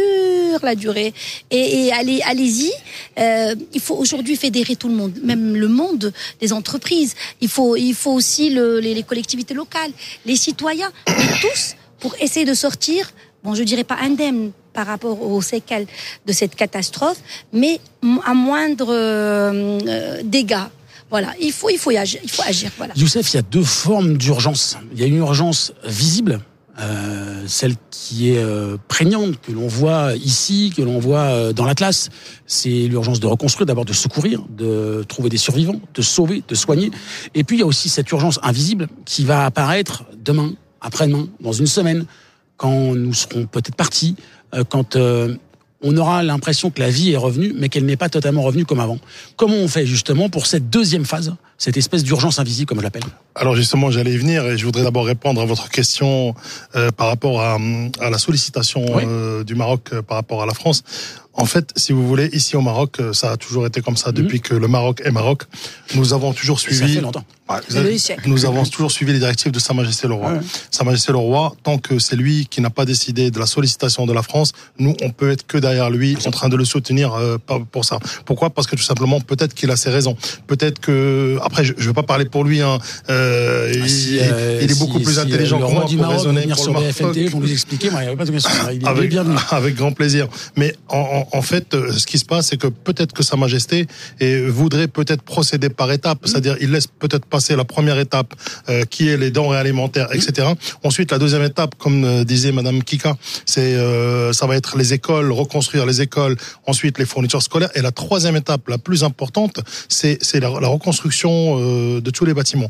la durée. Et, allez, allez-y. Euh, il faut aujourd'hui fédérer tout le monde, même le monde des entreprises. Il faut, il faut aussi le- les, collectivités locales, les citoyens, tous, pour essayer de sortir. Bon, je dirais pas indemne par rapport aux séquelles de cette catastrophe, mais à moindre euh, euh, dégâts. Voilà, il faut, il faut agir. Il faut agir. Youssef, il y a deux formes d'urgence. Il y a une urgence visible, euh, celle qui est euh, prégnante, que l'on voit ici, que l'on voit euh, dans l'Atlas. C'est l'urgence de reconstruire, d'abord de secourir, de trouver des survivants, de sauver, de soigner. Et puis il y a aussi cette urgence invisible qui va apparaître demain, après-demain, dans une semaine, quand nous serons peut-être partis, euh, quand on aura l'impression que la vie est revenue, mais qu'elle n'est pas totalement revenue comme avant. Comment on fait justement pour cette deuxième phase cette espèce d'urgence invisible, comme je l'appelle Alors justement, j'allais y venir et je voudrais d'abord répondre à votre question euh, par rapport à, à la sollicitation euh, du Maroc euh, par rapport à la France. En fait, si vous voulez, ici au Maroc, ça a toujours été comme ça depuis que le Maroc est Maroc. Nous avons toujours Ça suivi. fait longtemps. Ouais, nous avons toujours suivi les directives de Sa Majesté le Roi. Ouais. Sa Majesté le Roi, tant que c'est lui qui n'a pas décidé de la sollicitation de la France, nous, on peut être que derrière lui, en train de le soutenir euh, pour ça. Pourquoi? Parce que tout simplement, peut-être qu'il a ses raisons. Peut-être que, après, je ne vais pas parler pour lui. Hein, euh, Si, euh, il est si- beaucoup plus si, euh, intelligent que moi pour Maroc raisonner pour sur le Maroc. Pour nous expliquer. Moi, il n'y avait pas de question. Il est avec, bienvenu. avec grand plaisir. Mais en, en, en fait, euh, ce qui se passe, c'est que peut-être que Sa Majesté voudrait peut-être procéder par étapes, c'est-à-dire il laisse peut-être passer la première étape, euh, qui est les denrées alimentaires, etc. Ensuite, la deuxième étape, comme euh, disait Madame Kika, c'est euh, ça va être les écoles, reconstruire les écoles, ensuite les fournitures scolaires, et la troisième étape, la plus importante, c'est c'est la, la reconstruction euh, de tous les bâtiments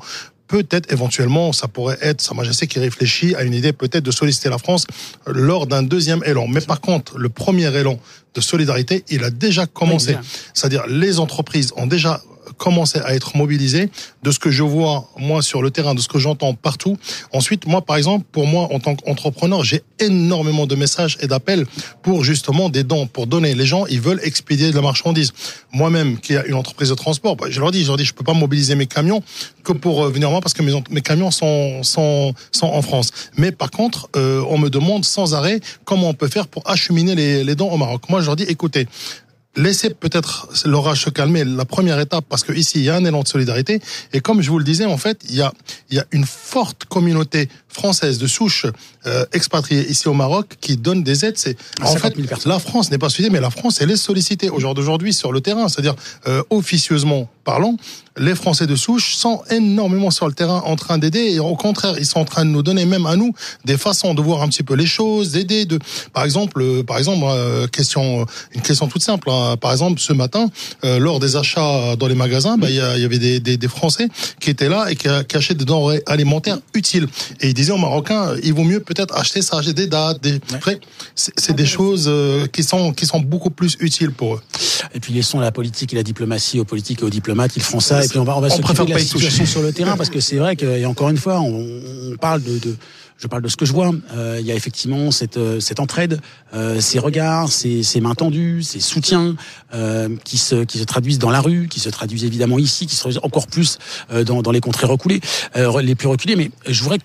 peut-être éventuellement, ça pourrait être Sa Majesté qui réfléchit à une idée peut-être de solliciter la France lors d'un deuxième élan. Mais par contre, le premier élan de solidarité, il a déjà commencé. C'est-à-dire les entreprises ont déjà commencé à être mobilisées de ce que je vois moi sur le terrain, de ce que j'entends partout. Ensuite, moi par exemple, pour moi en tant qu'entrepreneur, j'ai énormément de messages et d'appels pour justement des dons, pour donner. Les gens, ils veulent expédier de la marchandise. Moi-même, qui a une entreprise de transport, bah, je leur dis, je leur dis, je peux pas mobiliser mes camions que pour euh, venir moi parce que mes, camions sont, sont, sont en France. Mais par contre, euh, on me demande sans arrêt comment on peut faire pour acheminer les dons au Maroc. Moi, je leur dis, écoutez, laissez peut-être l'orage se calmer. La première étape, parce que ici il y a un élan de solidarité. Et comme je vous le disais, en fait, il y a, il y a une forte communauté française de souche euh, expatriée ici au Maroc qui donne des aides. C'est en 50 fait 000 personnes. la France n'est pas suivie, mais la France elle est sollicitée au jour d'aujourd'hui sur le terrain, c'est-à-dire euh, officieusement parlant, les Français de souche sont énormément sur le terrain en train d'aider et au contraire ils sont en train de nous donner même à nous des façons de voir un petit peu les choses, d'aider. De par exemple, euh, par exemple euh, question une question toute simple. hein. Par exemple, ce matin euh, lors des achats dans les magasins, bah, il y, avait des, des, des Français qui étaient là et qui, qui achetaient des denrées alimentaires utiles et ils disaient aux Marocains il vaut mieux peut-être acheter ça, acheter des dates, des Après, c'est des choses euh, qui sont qui sont beaucoup plus utiles pour eux. Et puis laissons la politique et la diplomatie aux politiques et aux diplomates, ils feront ça. Et puis on va, on va s'occuper préfère de la situation sur le terrain parce que c'est vrai que, et encore une fois, on, on parle de, de je parle de ce que je vois. Euh, il y a effectivement cette, euh, cette entraide, euh, ces regards, ces, ces mains tendues, ces soutiens euh, qui, se, qui se traduisent dans la rue, qui se traduisent évidemment ici, qui se traduisent encore plus euh, dans, dans les contrées reculées, euh, les plus reculées. Mais je voudrais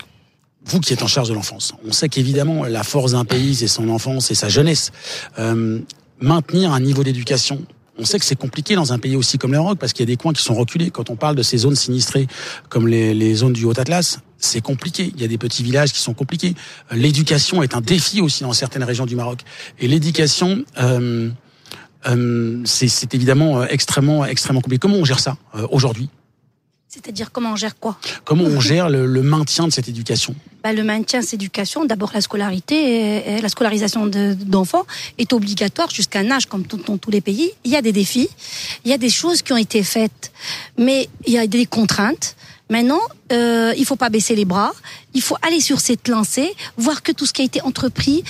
vous qui êtes en charge de l'enfance, on sait qu'évidemment la force d'un pays, c'est son enfance et sa jeunesse. Euh, maintenir un niveau d'éducation. On sait que c'est compliqué dans un pays aussi comme le Maroc parce qu'il y a des coins qui sont reculés. Quand on parle de ces zones sinistrées comme les, zones du Haut-Atlas, c'est compliqué. Il y a des petits villages qui sont compliqués. L'éducation est un défi aussi dans certaines régions du Maroc. Et l'éducation, euh, euh, c'est c'est évidemment euh, extrêmement extrêmement compliqué. Comment on gère ça euh, aujourd'hui? C'est-à-dire comment on gère quoi Comment on gère le, le maintien de cette éducation bah, Le maintien de cette éducation, d'abord la scolarité, et- et la scolarisation de- d'enfants est obligatoire jusqu'à un âge comme dans tous les pays. Il y a des défis, il y a des choses qui ont été faites, mais il y a des contraintes. Maintenant, euh, il faut pas baisser les bras, il faut aller sur cette lancée, voir que tout ce qui a été entrepris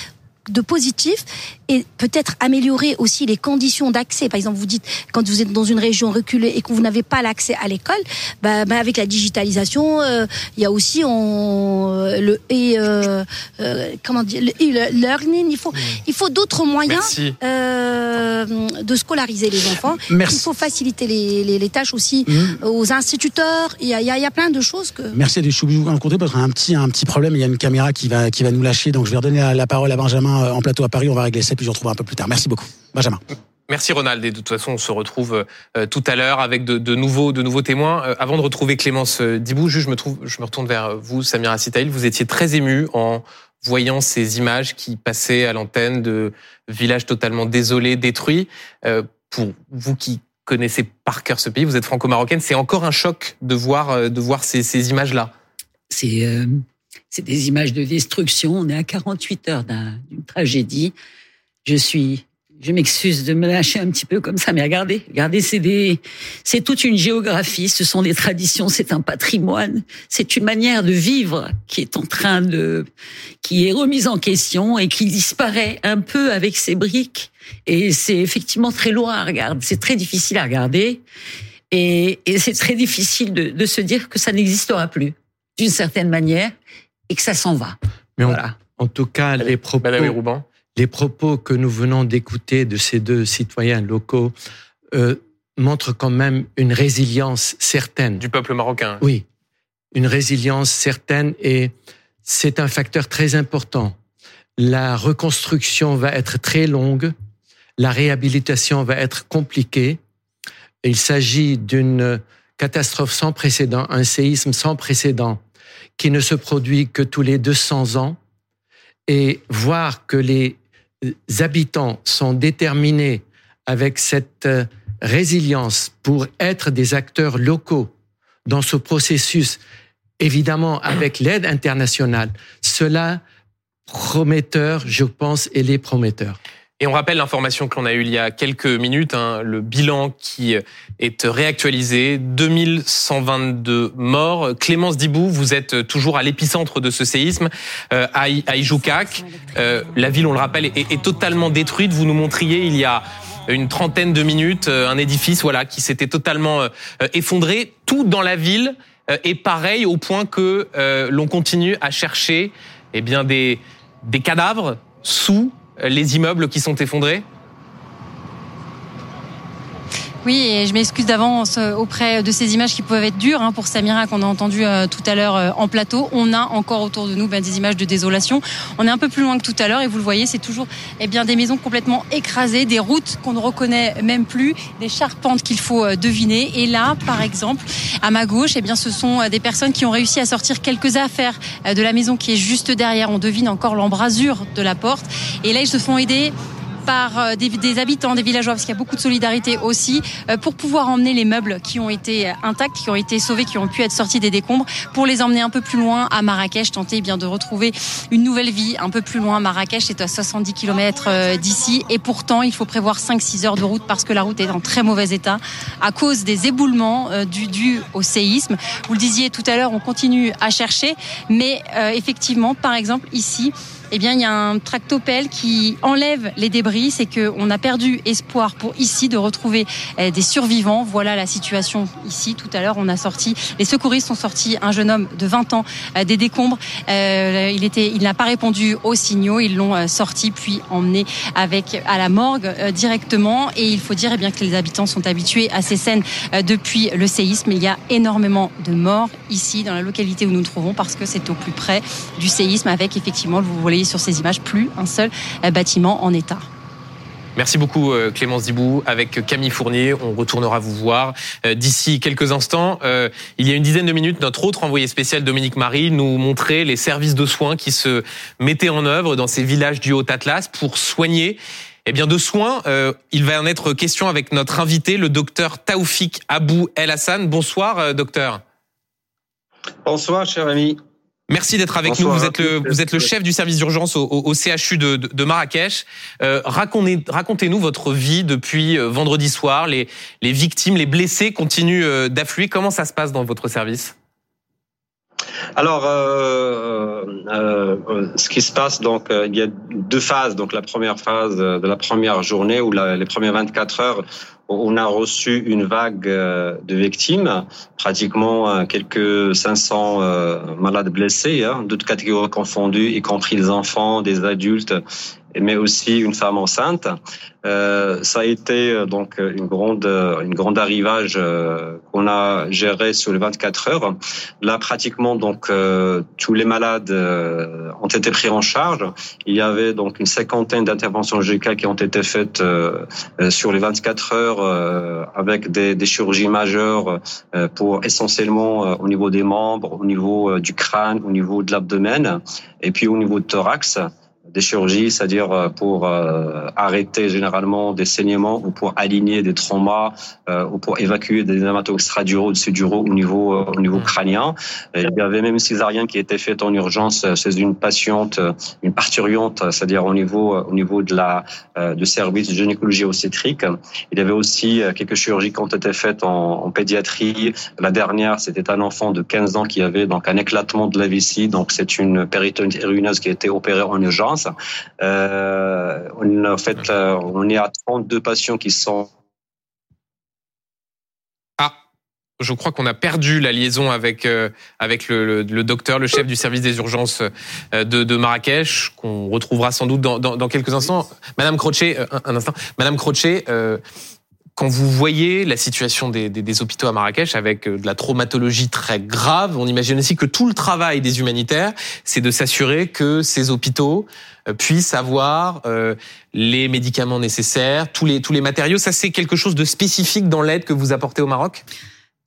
de positif et peut-être améliorer aussi les conditions d'accès. Par exemple, vous dites quand vous êtes dans une région reculée et que vous n'avez pas l'accès à l'école, bah, bah, avec la digitalisation, euh, il y a aussi on, le et euh, euh, comment dire le e-learning. Il faut il faut d'autres moyens de scolariser les enfants. Merci. Il faut faciliter les, les, les tâches aussi Mhm. aux instituteurs. Il y a, y a, y a plein de choses que. Merci de vous rencontrer parce qu'on a un petit, un petit problème. Il y a une caméra qui va, qui va nous lâcher. Donc, je vais redonner la parole à Benjamin euh, en plateau à Paris. On va régler ça, puis je retrouve un peu plus tard. Merci beaucoup. Benjamin. Merci Ronald. Et de toute façon, on se retrouve euh, tout à l'heure avec de, de nouveaux, de nouveaux témoins. Euh, avant de retrouver Clémence Dibou, juste, je me trouve, je me retourne vers vous, Samira Sitaïl. Vous étiez très ému en voyant ces images qui passaient à l'antenne de villages totalement désolés, détruits. Pour vous qui connaissez par cœur ce pays, vous êtes franco-marocaine, c'est encore un choc de voir, de voir ces, ces images-là. C'est euh, c'est des images de destruction. On est à 48 heures d'un- d'une tragédie. Je suis, je m'excuse de me lâcher un petit peu comme ça, mais regardez, regardez, c'est des, c'est toute une géographie. Ce sont des traditions, c'est un patrimoine, c'est une manière de vivre qui est en train de, qui est remise en question et qui disparaît un peu avec ces briques. Et c'est effectivement très loin à regarder. C'est très difficile à regarder. Et, c'est très difficile de, se dire que ça n'existera plus, d'une certaine manière, et que ça s'en va. Mais voilà. en, tout cas, les propos, les propos que nous venons d'écouter de ces deux citoyens locaux euh, montrent quand même une résilience certaine. Du peuple marocain. Oui, une résilience certaine et c'est un facteur très important. La reconstruction va être très longue, la réhabilitation va être compliquée. Il s'agit d'une catastrophe sans précédent, un séisme sans précédent qui ne se produit que tous les 200 ans et voir que les habitants sont déterminés avec cette résilience pour être des acteurs locaux dans ce processus, évidemment avec l'aide internationale, cela prometteur, je pense, et les prometteurs. Et on rappelle l'information que l'on a eue il y a quelques minutes, hein, le bilan qui est réactualisé, 2122 morts. Clémence Dibou, vous êtes toujours à l'épicentre de ce séisme, euh, à Ijoukak. Euh, la ville, on le rappelle, est, totalement détruite. Vous nous montriez il y a une trentaine de minutes euh, un édifice voilà, qui s'était totalement euh, effondré. Tout dans la ville est pareil au point que l'on continue à chercher eh bien, des, des cadavres sous les immeubles qui sont effondrés? Oui, et je m'excuse d'avance euh, auprès de ces images qui peuvent être dures hein, pour Samira qu'on a entendu euh, tout à l'heure euh, en plateau. On a encore autour de nous ben, des images de désolation. On est un peu plus loin que tout à l'heure et vous le voyez, c'est toujours eh des maisons complètement écrasées, des routes qu'on ne reconnaît même plus, des charpentes qu'il faut deviner. Et là, par exemple, à ma gauche, eh bien ce sont des personnes qui ont réussi à sortir quelques affaires de la maison qui est juste derrière. On devine encore l'embrasure de la porte. Et là, ils se font aider par euh, des, habitants, des villageois, parce qu'il y a beaucoup de solidarité aussi, euh, pour pouvoir emmener les meubles qui ont été intacts, qui ont été sauvés, qui ont pu être sortis des décombres, pour les emmener un peu plus loin à Marrakech, tenter eh bien de retrouver une nouvelle vie un peu plus loin. Marrakech est à 70 km euh, d'ici, et pourtant il faut prévoir 5-6 heures de route parce que la route est en très mauvais état à cause des éboulements dus au séisme. Vous le disiez tout à l'heure, on continue à chercher, mais effectivement, par exemple ici, eh bien, il y a un tractopelle qui enlève les débris. C'est qu'on a perdu espoir pour ici de retrouver eh, des survivants. Voilà la situation ici. Tout à l'heure, on a sorti, les secouristes ont sorti un jeune homme de 20 ans euh, des décombres. Euh, il était, il n'a pas répondu aux signaux. Ils l'ont euh, sorti puis emmené avec à la morgue directement. Et il faut dire eh bien que les habitants sont habitués à ces scènes depuis le séisme. Il y a énormément de morts ici dans la localité où nous nous trouvons parce que c'est au plus près du séisme avec effectivement, vous voyez sur ces images, plus un seul euh, bâtiment en état. Merci beaucoup euh, Clémence Dibou. Avec Camille Fournier, on retournera vous voir euh, d'ici quelques instants. Il y a une dizaine de minutes, notre autre envoyé spécial Dominique Marie nous montrait les services de soins qui se mettaient en œuvre dans ces villages du Haut-Atlas pour soigner. Eh bien, de soins, il va en être question avec notre invité, le docteur Taoufik Abou El Hassan. Bonsoir, docteur. Bonsoir, cher ami. Merci d'être avec nous. Vous êtes le, vous êtes le chef du service d'urgence au, au, CHU de, de, Marrakech. Euh, Racontez-nous votre vie depuis euh, vendredi soir. Les, les victimes, les blessés continuent euh, d'affluer. Comment ça se passe dans votre service? Alors, euh, euh, ce qui se passe, donc, il y a deux phases. Donc, la première phase de la première journée ou les premières 24 heures, on a reçu une vague euh, de victimes, pratiquement euh, quelques 500 euh, malades blessés, hein, toutes catégories confondues, y compris les enfants, des adultes mais aussi une femme enceinte. Euh, ça a été euh, donc une grande, une grande arrivage euh, qu'on a géré sur les 24 heures. Là, pratiquement donc euh, tous les malades ont été pris en charge. Il y avait donc une cinquantaine d'interventions GK qui ont été faites sur les 24 heures avec des, des, chirurgies majeures pour essentiellement au niveau des membres, au niveau du crâne, au niveau de l'abdomen et puis au niveau du thorax des chirurgies, c'est-à-dire euh, pour euh, arrêter généralement des saignements ou pour aligner des traumas euh, ou pour évacuer des hématomes extraduraux du au niveau au niveau mmh. crânien. il y avait même une césarienne qui a été faite en urgence chez une patiente, une parturiante, c'est-à-dire au niveau au niveau de la du service de gynécologie obstétrique. Il y avait aussi quelques chirurgies qui ont été faites en, en pédiatrie. La dernière, c'était un enfant de 15 ans qui avait donc un éclatement de la vessie, donc c'est une péritonite ruineuse qui a été opérée en urgence. Euh, on, en fait, euh, on est à 32 patients qui sont ah, je crois qu'on a perdu la liaison avec euh, avec le, le, le, docteur, le chef du service des urgences de, de Marrakech, qu'on retrouvera sans doute dans, dans, dans, quelques instants. Madame Crochet, un, un instant. Madame Crochet, quand vous voyez la situation des, hôpitaux à Marrakech avec de la traumatologie très grave, on imagine aussi que tout le travail des humanitaires, c'est de s'assurer que ces hôpitaux puissent avoir euh, les médicaments nécessaires, tous les tous les matériaux. Ça, c'est quelque chose de spécifique dans l'aide que vous apportez au Maroc?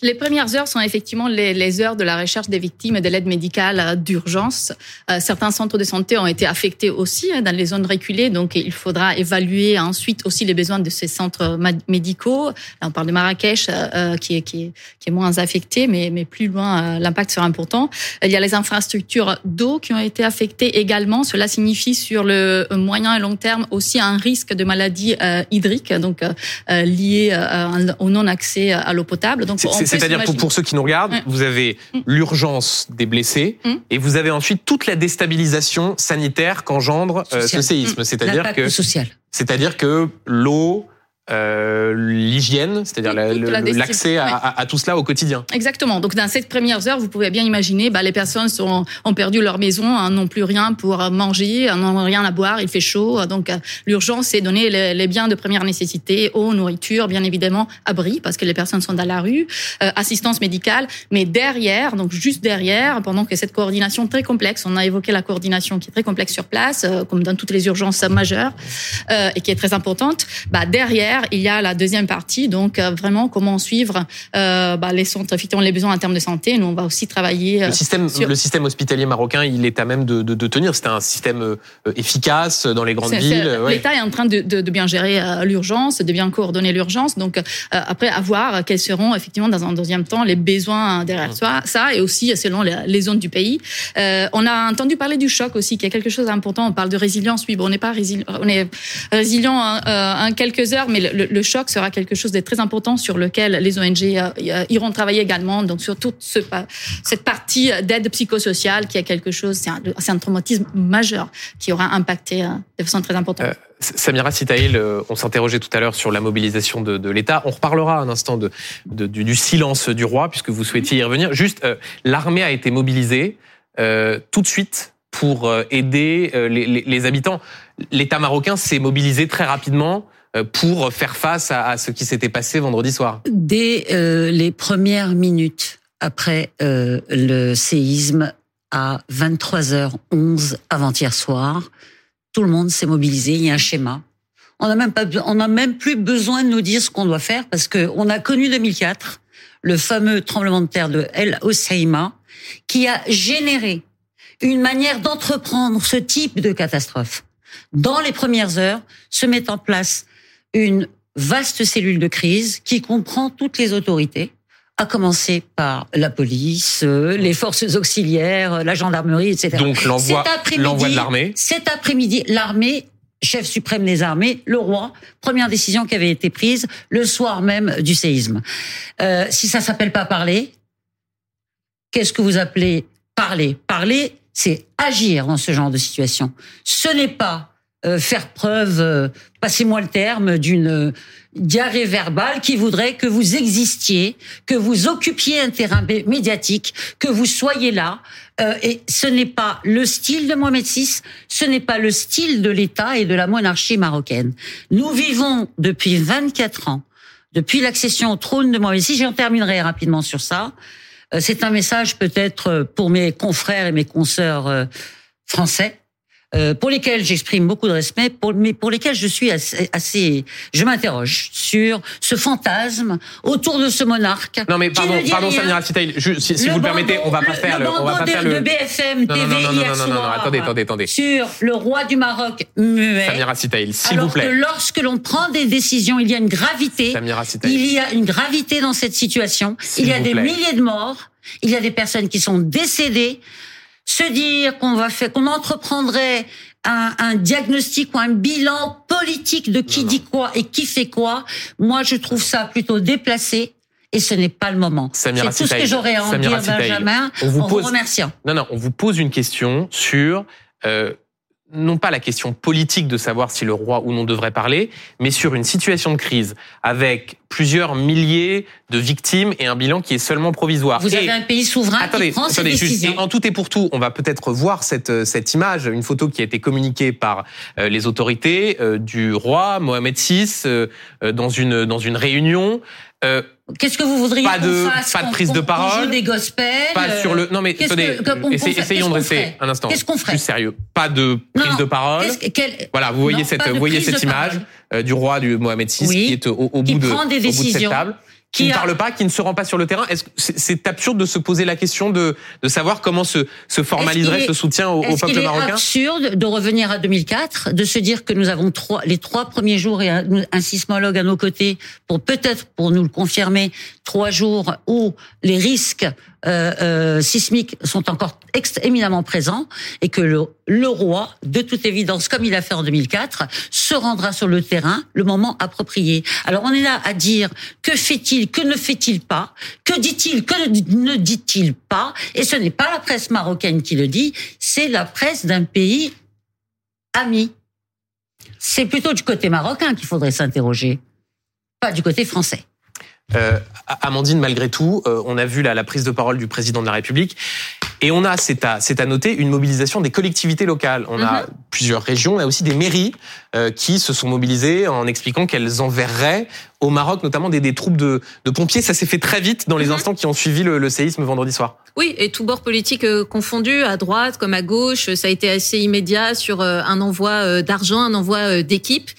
Les premières heures sont effectivement les, les, heures de la recherche des victimes et de l'aide médicale euh, d'urgence. Euh, certains centres de santé ont été affectés aussi hein, dans les zones reculées, donc il faudra évaluer ensuite aussi les besoins de ces centres médicaux. Là, on parle de Marrakech euh, euh, qui, est, qui, est, qui est moins affecté, mais, mais plus loin, euh, l'impact sera important. Il y a les infrastructures d'eau qui ont été affectées également. Cela signifie sur le moyen et long terme aussi un risque de maladie hydrique, donc lié au non-accès à l'eau potable. Donc, c'est-à-dire pour, pour, ceux qui nous regardent, mmh. vous avez mmh. l'urgence des blessés mmh. et vous avez ensuite toute la déstabilisation sanitaire qu'engendre euh, ce séisme. C'est-à-dire que c'est-à-dire que l'eau euh, l'hygiène, c'est-à-dire l'accès à, à, à, tout cela au quotidien. Exactement. Donc dans cette premières heures, vous pouvez bien imaginer, bah, les personnes sont, ont perdu leur maison, hein, n'ont plus rien pour manger, n'ont rien à boire, il fait chaud. Donc euh, l'urgence, c'est donner les, les, biens de première nécessité, eau, nourriture, bien évidemment, abri, parce que les personnes sont dans la rue, euh, assistance médicale. Mais derrière, donc juste derrière, pendant que cette coordination très complexe, on a évoqué la coordination qui est très complexe sur place, euh, comme dans toutes les urgences majeures, euh, et qui est très importante, bah, derrière, il y a la deuxième partie, donc euh, vraiment comment suivre euh, bah, les centres, effectivement, les besoins en termes de santé. Nous, on va aussi travailler. Le système, sur... le système hospitalier marocain, il est à même de, de, de tenir. C'est un système euh, efficace dans les grandes villes. Ouais. L'État est en train de, bien gérer l'urgence, de bien coordonner l'urgence. Donc, après, à voir quels seront effectivement dans un deuxième temps les besoins derrière mmh. ça, et aussi selon les, les zones du pays. Euh, on a entendu parler du choc aussi, qui est quelque chose d'important. On parle de résilience. Oui, bon, on n'est pas résilient, on est résilient en, en quelques heures, mais le, choc sera quelque chose de très important sur lequel les ONG euh, iront travailler également. Donc sur toute ce, cette partie d'aide psychosociale qui est quelque chose, c'est un, traumatisme majeur qui aura impacté euh, de façon très importante. Euh, Samira Sitaïl, euh, on s'interrogeait tout à l'heure sur la mobilisation de, l'État. On reparlera un instant du, silence du roi puisque vous souhaitiez y revenir. Juste, euh, l'armée a été mobilisée euh, tout de suite pour aider les, habitants. L'État marocain s'est mobilisé très rapidement euh, pour faire face à, ce qui s'était passé vendredi soir Dès euh, les premières minutes après euh, le séisme à 23h11 avant-hier soir, tout le monde s'est mobilisé. Il y a un schéma. On n'a même même plus besoin de nous dire ce qu'on doit faire parce que on a connu 2004, le fameux tremblement de terre de El Hoceima, qui a généré une manière d'entreprendre ce type de catastrophe. Dans les premières heures, se met en place une vaste cellule de crise qui comprend toutes les autorités, à commencer par la police, euh, les forces auxiliaires, la gendarmerie, etc. Donc l'envoi de l'armée. Cet après-midi, l'armée chef suprême des armées, le roi, première décision qui avait été prise le soir même du séisme. Euh, si ça s'appelle pas parler, qu'est-ce que vous appelez parler? Parler, c'est agir dans ce genre de situation. Ce n'est pas euh, faire preuve, euh, passez-moi le terme, d'une euh, diarrhée verbale qui voudrait que vous existiez, que vous occupiez un terrain médiatique, que vous soyez là. et ce n'est pas le style de Mohamed VI, ce n'est pas le style de l'État et de la monarchie marocaine. Nous vivons depuis 24 ans, depuis l'accession au trône de Mohamed VI, j'en terminerai rapidement sur ça. C'est un message peut-être pour mes confrères et mes consoeurs français euh, pour lesquels j'exprime beaucoup de respect, pour, mais pour lesquels je suis assez, assez je m'interroge sur ce fantasme autour de ce monarque. Non mais pardon, pardon Samira Sitaïl, si, si vous le permettez, on va pas le, faire le, on va pas faire le BFM TV non, non, non, non, non, non, non, attendez, attendez, attendez. Sur le roi du Maroc muet. Samira Sitaïl, s'il vous plaît. Que lorsque l'on prend des décisions, il y a une gravité. Samira Sitaïl. Il y a une gravité dans cette situation. Il y a des milliers de morts. Il y a des personnes qui sont décédées se dire qu'on va faire, qu'on entreprendrait un, un, diagnostic ou un bilan politique de qui non, dit quoi et qui fait quoi, moi je trouve ça plutôt déplacé. Et ce n'est pas le moment. C'est tout ce que j'aurais à en Samira dire, Benjamin, on vous, pose... vous remerciant. Non, non, on vous pose une question sur euh, non pas la question politique de savoir si le roi ou non devrait parler, mais sur une situation de crise avec plusieurs milliers de victimes et un bilan qui est seulement provisoire. Vous Et- avez un pays souverain Attendez, qui prend ses attendez, juste, décisions. et en tout et pour tout, on va peut-être voir cette, cette image, une photo qui a été communiquée par euh, les autorités euh, du roi Mohamed VI euh, euh, dans une dans une réunion. Euh, Qu'est-ce que vous voudriez pas de fasse pas de prise de parole, joue des gospels pas sur le non mais qu'est-ce attendez, que- essa- essayons de rester un instant Qu'est-ce qu'on ferait plus sérieux. Pas de prise Non, de parole. quel- Voilà, vous voyez Non, cette vous voyez cette image parole. euh, du roi du Mohamed VI Oui, qui est au, au qui bout de prend des au bout de cette table. Qui, qui ne parle pas, qui ne se rend pas sur le terrain. Est-ce que c'est, c'est absurde de se poser la question de, de savoir comment se, se formaliserait qu'il ce soutien au, au peuple marocain? absurde de revenir à 2004, de se dire que nous avons trois, les trois premiers jours et un, un sismologue à nos côtés pour peut-être, pour nous le confirmer, trois jours où les risques euh, euh, sismiques sont encore éminemment présents et que le, le roi, de toute évidence, comme il a fait en 2004, se rendra sur le terrain le moment approprié. Alors on est là à dire que fait-il, que ne fait-il pas, que dit-il, que ne dit-il pas, et ce n'est pas la presse marocaine qui le dit, c'est la presse d'un pays ami. C'est plutôt du côté marocain qu'il faudrait s'interroger, pas du côté français. Euh, Amandine, malgré tout, euh, on a vu la, la prise de parole du président de la République et on a, c'est à, c'est à noter, une mobilisation des collectivités locales. On a Mhm. plusieurs régions, on a aussi des mairies euh, qui se sont mobilisées en expliquant qu'elles enverraient au Maroc notamment des, des troupes de, de pompiers. Ça s'est fait très vite dans les Mhm. instants qui ont suivi le, le séisme vendredi soir. Oui, et tout bord politique euh, confondu, à droite comme à gauche, ça a été assez immédiat sur euh, un envoi euh, d'argent, un envoi d'équipes.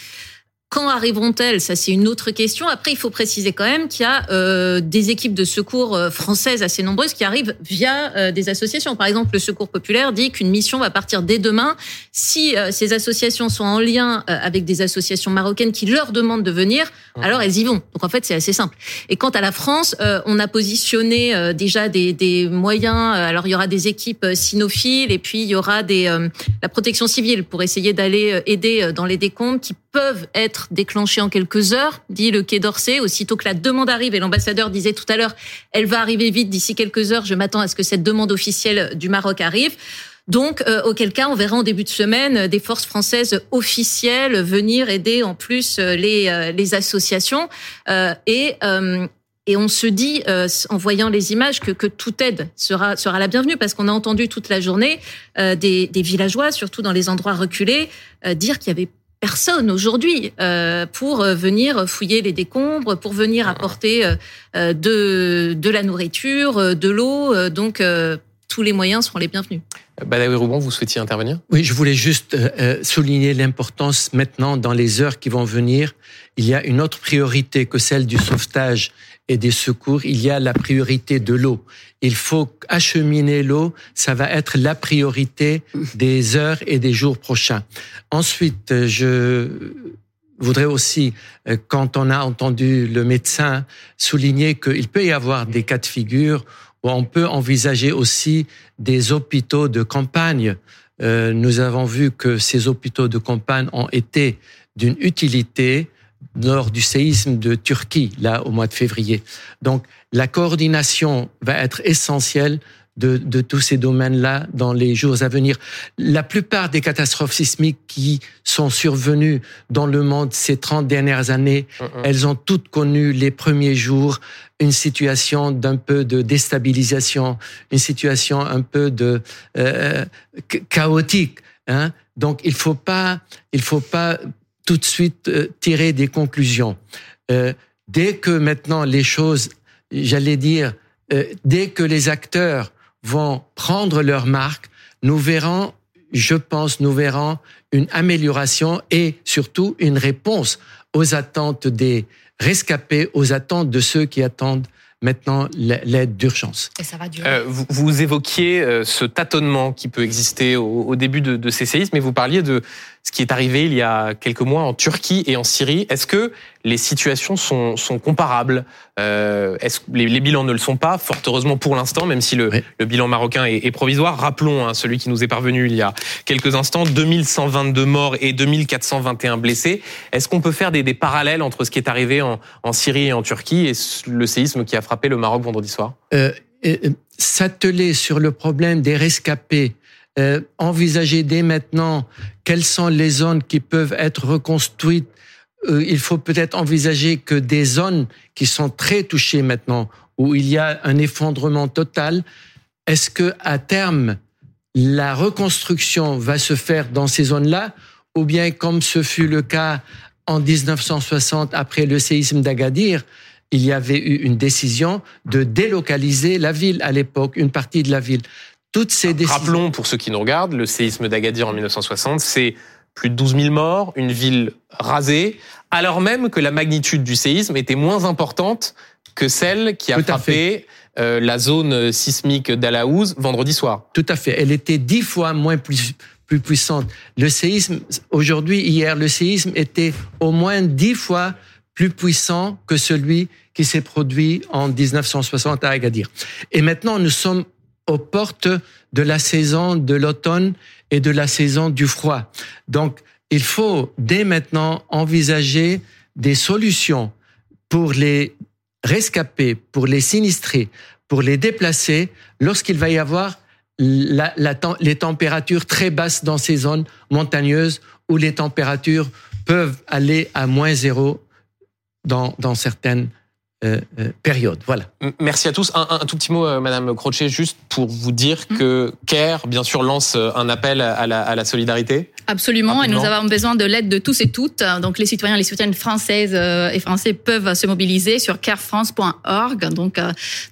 Quand arriveront-elles? Ça, c'est une autre question. Après, il faut préciser quand même qu'il y a euh, des équipes de secours euh, françaises assez nombreuses qui arrivent via euh, des associations. Par exemple, le Secours populaire dit qu'une mission va partir dès demain. Si euh, ces associations sont en lien euh, avec des associations marocaines qui leur demandent de venir, alors elles y vont. Donc en fait, c'est assez simple. Et quant à la France, euh, on a positionné euh, déjà des, des moyens. Alors il y aura des équipes cynophiles et puis il y aura des euh, la protection civile pour essayer d'aller aider dans les décombres qui peuvent être déclenchés en quelques heures, dit le Quai d'Orsay. Aussitôt que la demande arrive, et l'ambassadeur disait tout à l'heure, elle va arriver vite d'ici quelques heures. Je m'attends à ce que cette demande officielle du Maroc arrive. Donc, euh, auquel cas, on verra en début de semaine euh, des forces françaises officielles venir aider en plus euh, les, associations. Et, on se dit, en voyant les images, que, que toute aide sera, sera la bienvenue, parce qu'on a entendu toute la journée des, des villageois, surtout dans les endroits reculés, dire qu'il y avait personne aujourd'hui euh, pour euh, venir fouiller les décombres, pour venir apporter euh, de, de la nourriture, de l'eau. Donc, euh, tous les moyens seront les bienvenus. Badawi Rouban, vous souhaitiez intervenir? Oui, je voulais juste souligner l'importance maintenant, dans les heures qui vont venir, il y a une autre priorité que celle du sauvetage et des secours, il y a la priorité de l'eau. Il faut acheminer l'eau, ça va être la priorité des heures et des jours prochains. Ensuite, je voudrais aussi, euh, quand on a entendu le médecin souligner qu'il peut y avoir des cas de figure où on peut envisager aussi des hôpitaux de campagne. Euh, nous avons vu que ces hôpitaux de campagne ont été d'une utilité lors du séisme de Turquie, là, au mois de février. Donc, la coordination va être essentielle de, de tous ces domaines-là dans les jours à venir. La plupart des catastrophes sismiques qui sont survenues dans le monde ces 30 dernières années, elles ont toutes connu les premiers jours une situation d'un peu de déstabilisation, une situation un peu de euh, ch- chaotique. Hein? Donc, il faut pas, il faut pas tout de suite euh, tirer des conclusions. Euh, dès que maintenant les choses, j'allais dire, euh, dès que les acteurs vont prendre leur marque, nous verrons, je pense, nous verrons une amélioration et surtout une réponse aux attentes des rescapés, aux attentes de ceux qui attendent maintenant l'aide d'urgence. Et ça va durer. Euh, vous, vous évoquiez ce tâtonnement qui peut exister au, au début de, de ces séismes, mais vous parliez de ce qui est arrivé il y a quelques mois en Turquie et en Syrie. Est-ce que les situations sont, sont comparables? Euh, Est-ce que les, les bilans ne le sont pas? Fort heureusement pour l'instant, même si le, le bilan marocain est, est provisoire. Rappelons hein, celui qui nous est parvenu il y a quelques instants 2122 morts et 2421 blessés. Est-ce qu'on peut faire des, des parallèles entre ce qui est arrivé en, en Syrie et en Turquie et le séisme qui a frappé le Maroc vendredi soir? Euh, euh, S'atteler sur le problème des rescapés euh, envisager dès maintenant quelles sont les zones qui peuvent être reconstruites euh, il faut peut-être envisager que des zones qui sont très touchées maintenant, où il y a un effondrement total, est-ce que à terme la reconstruction va se faire dans ces zones-là, ou bien comme ce fut le cas en 1960 après le séisme d'Agadir, il y avait eu une décision de délocaliser la ville à l'époque, une partie de la ville. Toutes ces décisions... Rappelons pour ceux qui nous regardent, le séisme d'Agadir en 1960, c'est plus de 12 000 morts, une ville rasée, alors même que la magnitude du séisme était moins importante que celle qui a frappé euh, la zone sismique d'Alaouz vendredi soir. Tout à fait. Elle était dix fois moins plus, plus puissante. Le séisme, aujourd'hui, hier, le séisme était au moins dix fois plus puissant que celui qui s'est produit en 1960 à Agadir. Et maintenant, nous sommes aux portes de la saison de l'automne et de la saison du froid. Donc, il faut dès maintenant envisager des solutions pour les rescapés, pour les sinistrés, pour les déplacer lorsqu'il va y avoir les températures très basses dans ces zones montagneuses où les températures peuvent aller à moins zéro dans, dans certaines euh, euh, période. Voilà. Merci à tous. Un, un tout petit mot, euh, Madame Crochet, juste pour vous dire mmh. que CARE, bien sûr, lance un appel à la, à la solidarité. Absolument, et nous avons besoin de l'aide de tous et toutes. Donc les citoyens et les citoyennes françaises et français peuvent se mobiliser sur carefrance.org. Donc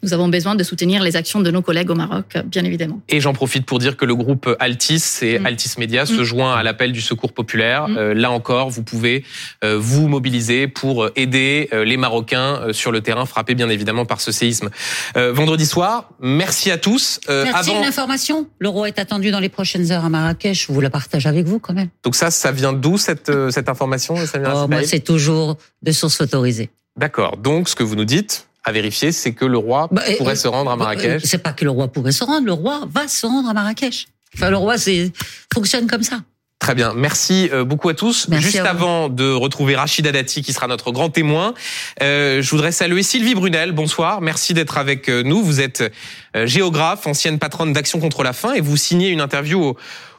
nous avons besoin de soutenir les actions de nos collègues au Maroc, bien évidemment. Et j'en profite pour dire que le groupe Altis et mmh. Altis Media se joint à l'appel du Secours populaire. là encore, vous pouvez vous mobiliser pour aider les Marocains sur le le terrain frappé bien évidemment par ce séisme. Euh, vendredi soir, merci à tous. Euh, merci avant... l'information. Le roi est attendu dans les prochaines heures à Marrakech. Je vous la partage avec vous quand même. Donc ça, ça vient d'où cette, euh, cette information oh, Moi, c'est toujours de sources autorisées. D'accord. Donc ce que vous nous dites, à vérifier, c'est que le roi bah, pourrait se rendre à bah, Marrakech. c'est pas que le roi pourrait se rendre, le roi va se rendre à Marrakech. Enfin, le roi, c'est fonctionne comme ça. Très bien, merci euh, beaucoup à tous. Juste avant de retrouver Rachida Dati qui sera notre grand témoin, euh, je voudrais saluer Sylvie Brunel. Bonsoir, merci d'être avec euh, nous. Vous êtes géographe, ancienne patronne d'Action contre la faim et vous signez une interview au,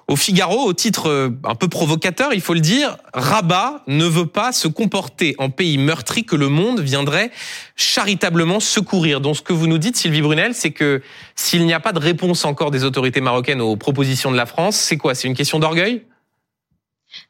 au Figaro au titre un peu provocateur, il faut le dire. Rabat ne veut pas se comporter en pays meurtri que le monde viendrait charitablement secourir. Donc ce que vous nous dites, Sylvie Brunel, c'est que s'il n'y a pas de réponse encore des autorités marocaines aux propositions de la France, c'est quoi? C'est une question d'orgueil?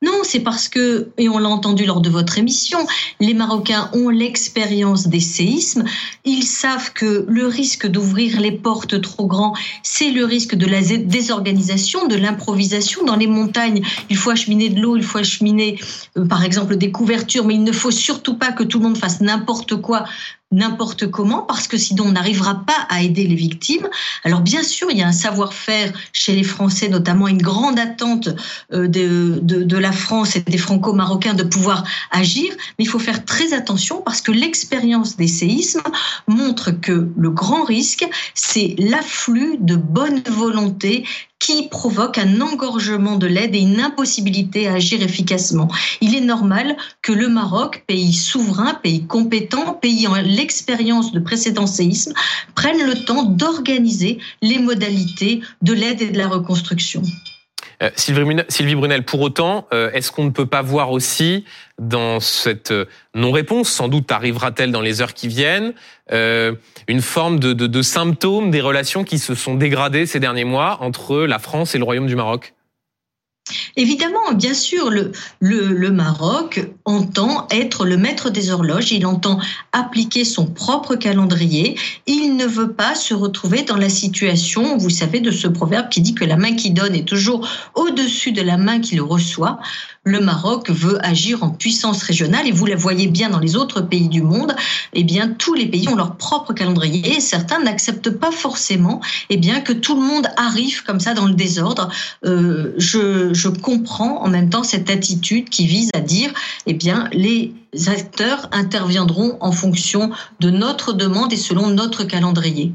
Non, c'est parce que, et on l'a entendu lors de votre émission, les Marocains ont l'expérience des séismes. Ils savent que le risque d'ouvrir les portes trop grand, c'est le risque de la désorganisation, de l'improvisation. Dans les montagnes, il faut acheminer de l'eau, il faut acheminer, euh, par exemple, des couvertures, mais il ne faut surtout pas que tout le monde fasse n'importe quoi n'importe comment parce que sinon on n'arrivera pas à aider les victimes. Alors bien sûr, il y a un savoir-faire chez les Français, notamment une grande attente euh, de, de, de la France et des Franco-Marocains de pouvoir agir, mais il faut faire très attention parce que l'expérience des séismes montre que le grand risque, c'est l'afflux de bonne volonté qui provoque un engorgement de l'aide et une impossibilité à agir efficacement. Il est normal que le Maroc, pays souverain, pays compétent, pays en l'expérience de précédents séismes, prenne le temps d'organiser les modalités de l'aide et de la reconstruction. Euh, Sylvie Brunel, pour autant, euh, est-ce qu'on ne peut pas voir aussi dans cette euh, non-réponse, sans doute arrivera-t-elle dans les heures qui viennent, une forme de, de, de symptômes des relations qui se sont dégradées ces derniers mois entre la France et le Royaume du Maroc? Évidemment, bien sûr, le, Maroc entend être le maître des horloges, il entend appliquer son propre calendrier, il ne veut pas se retrouver dans la situation, vous savez, de ce proverbe qui dit que la main qui donne est toujours au-dessus de la main qui le reçoit le Maroc veut agir en puissance régionale et vous la voyez bien dans les autres pays du monde, eh bien tous les pays ont leur propre calendrier et certains n'acceptent pas forcément eh bien que tout le monde arrive comme ça dans le désordre. Euh, je, je comprends en même temps cette attitude qui vise à dire eh bien les acteurs interviendront en fonction de notre demande et selon notre calendrier.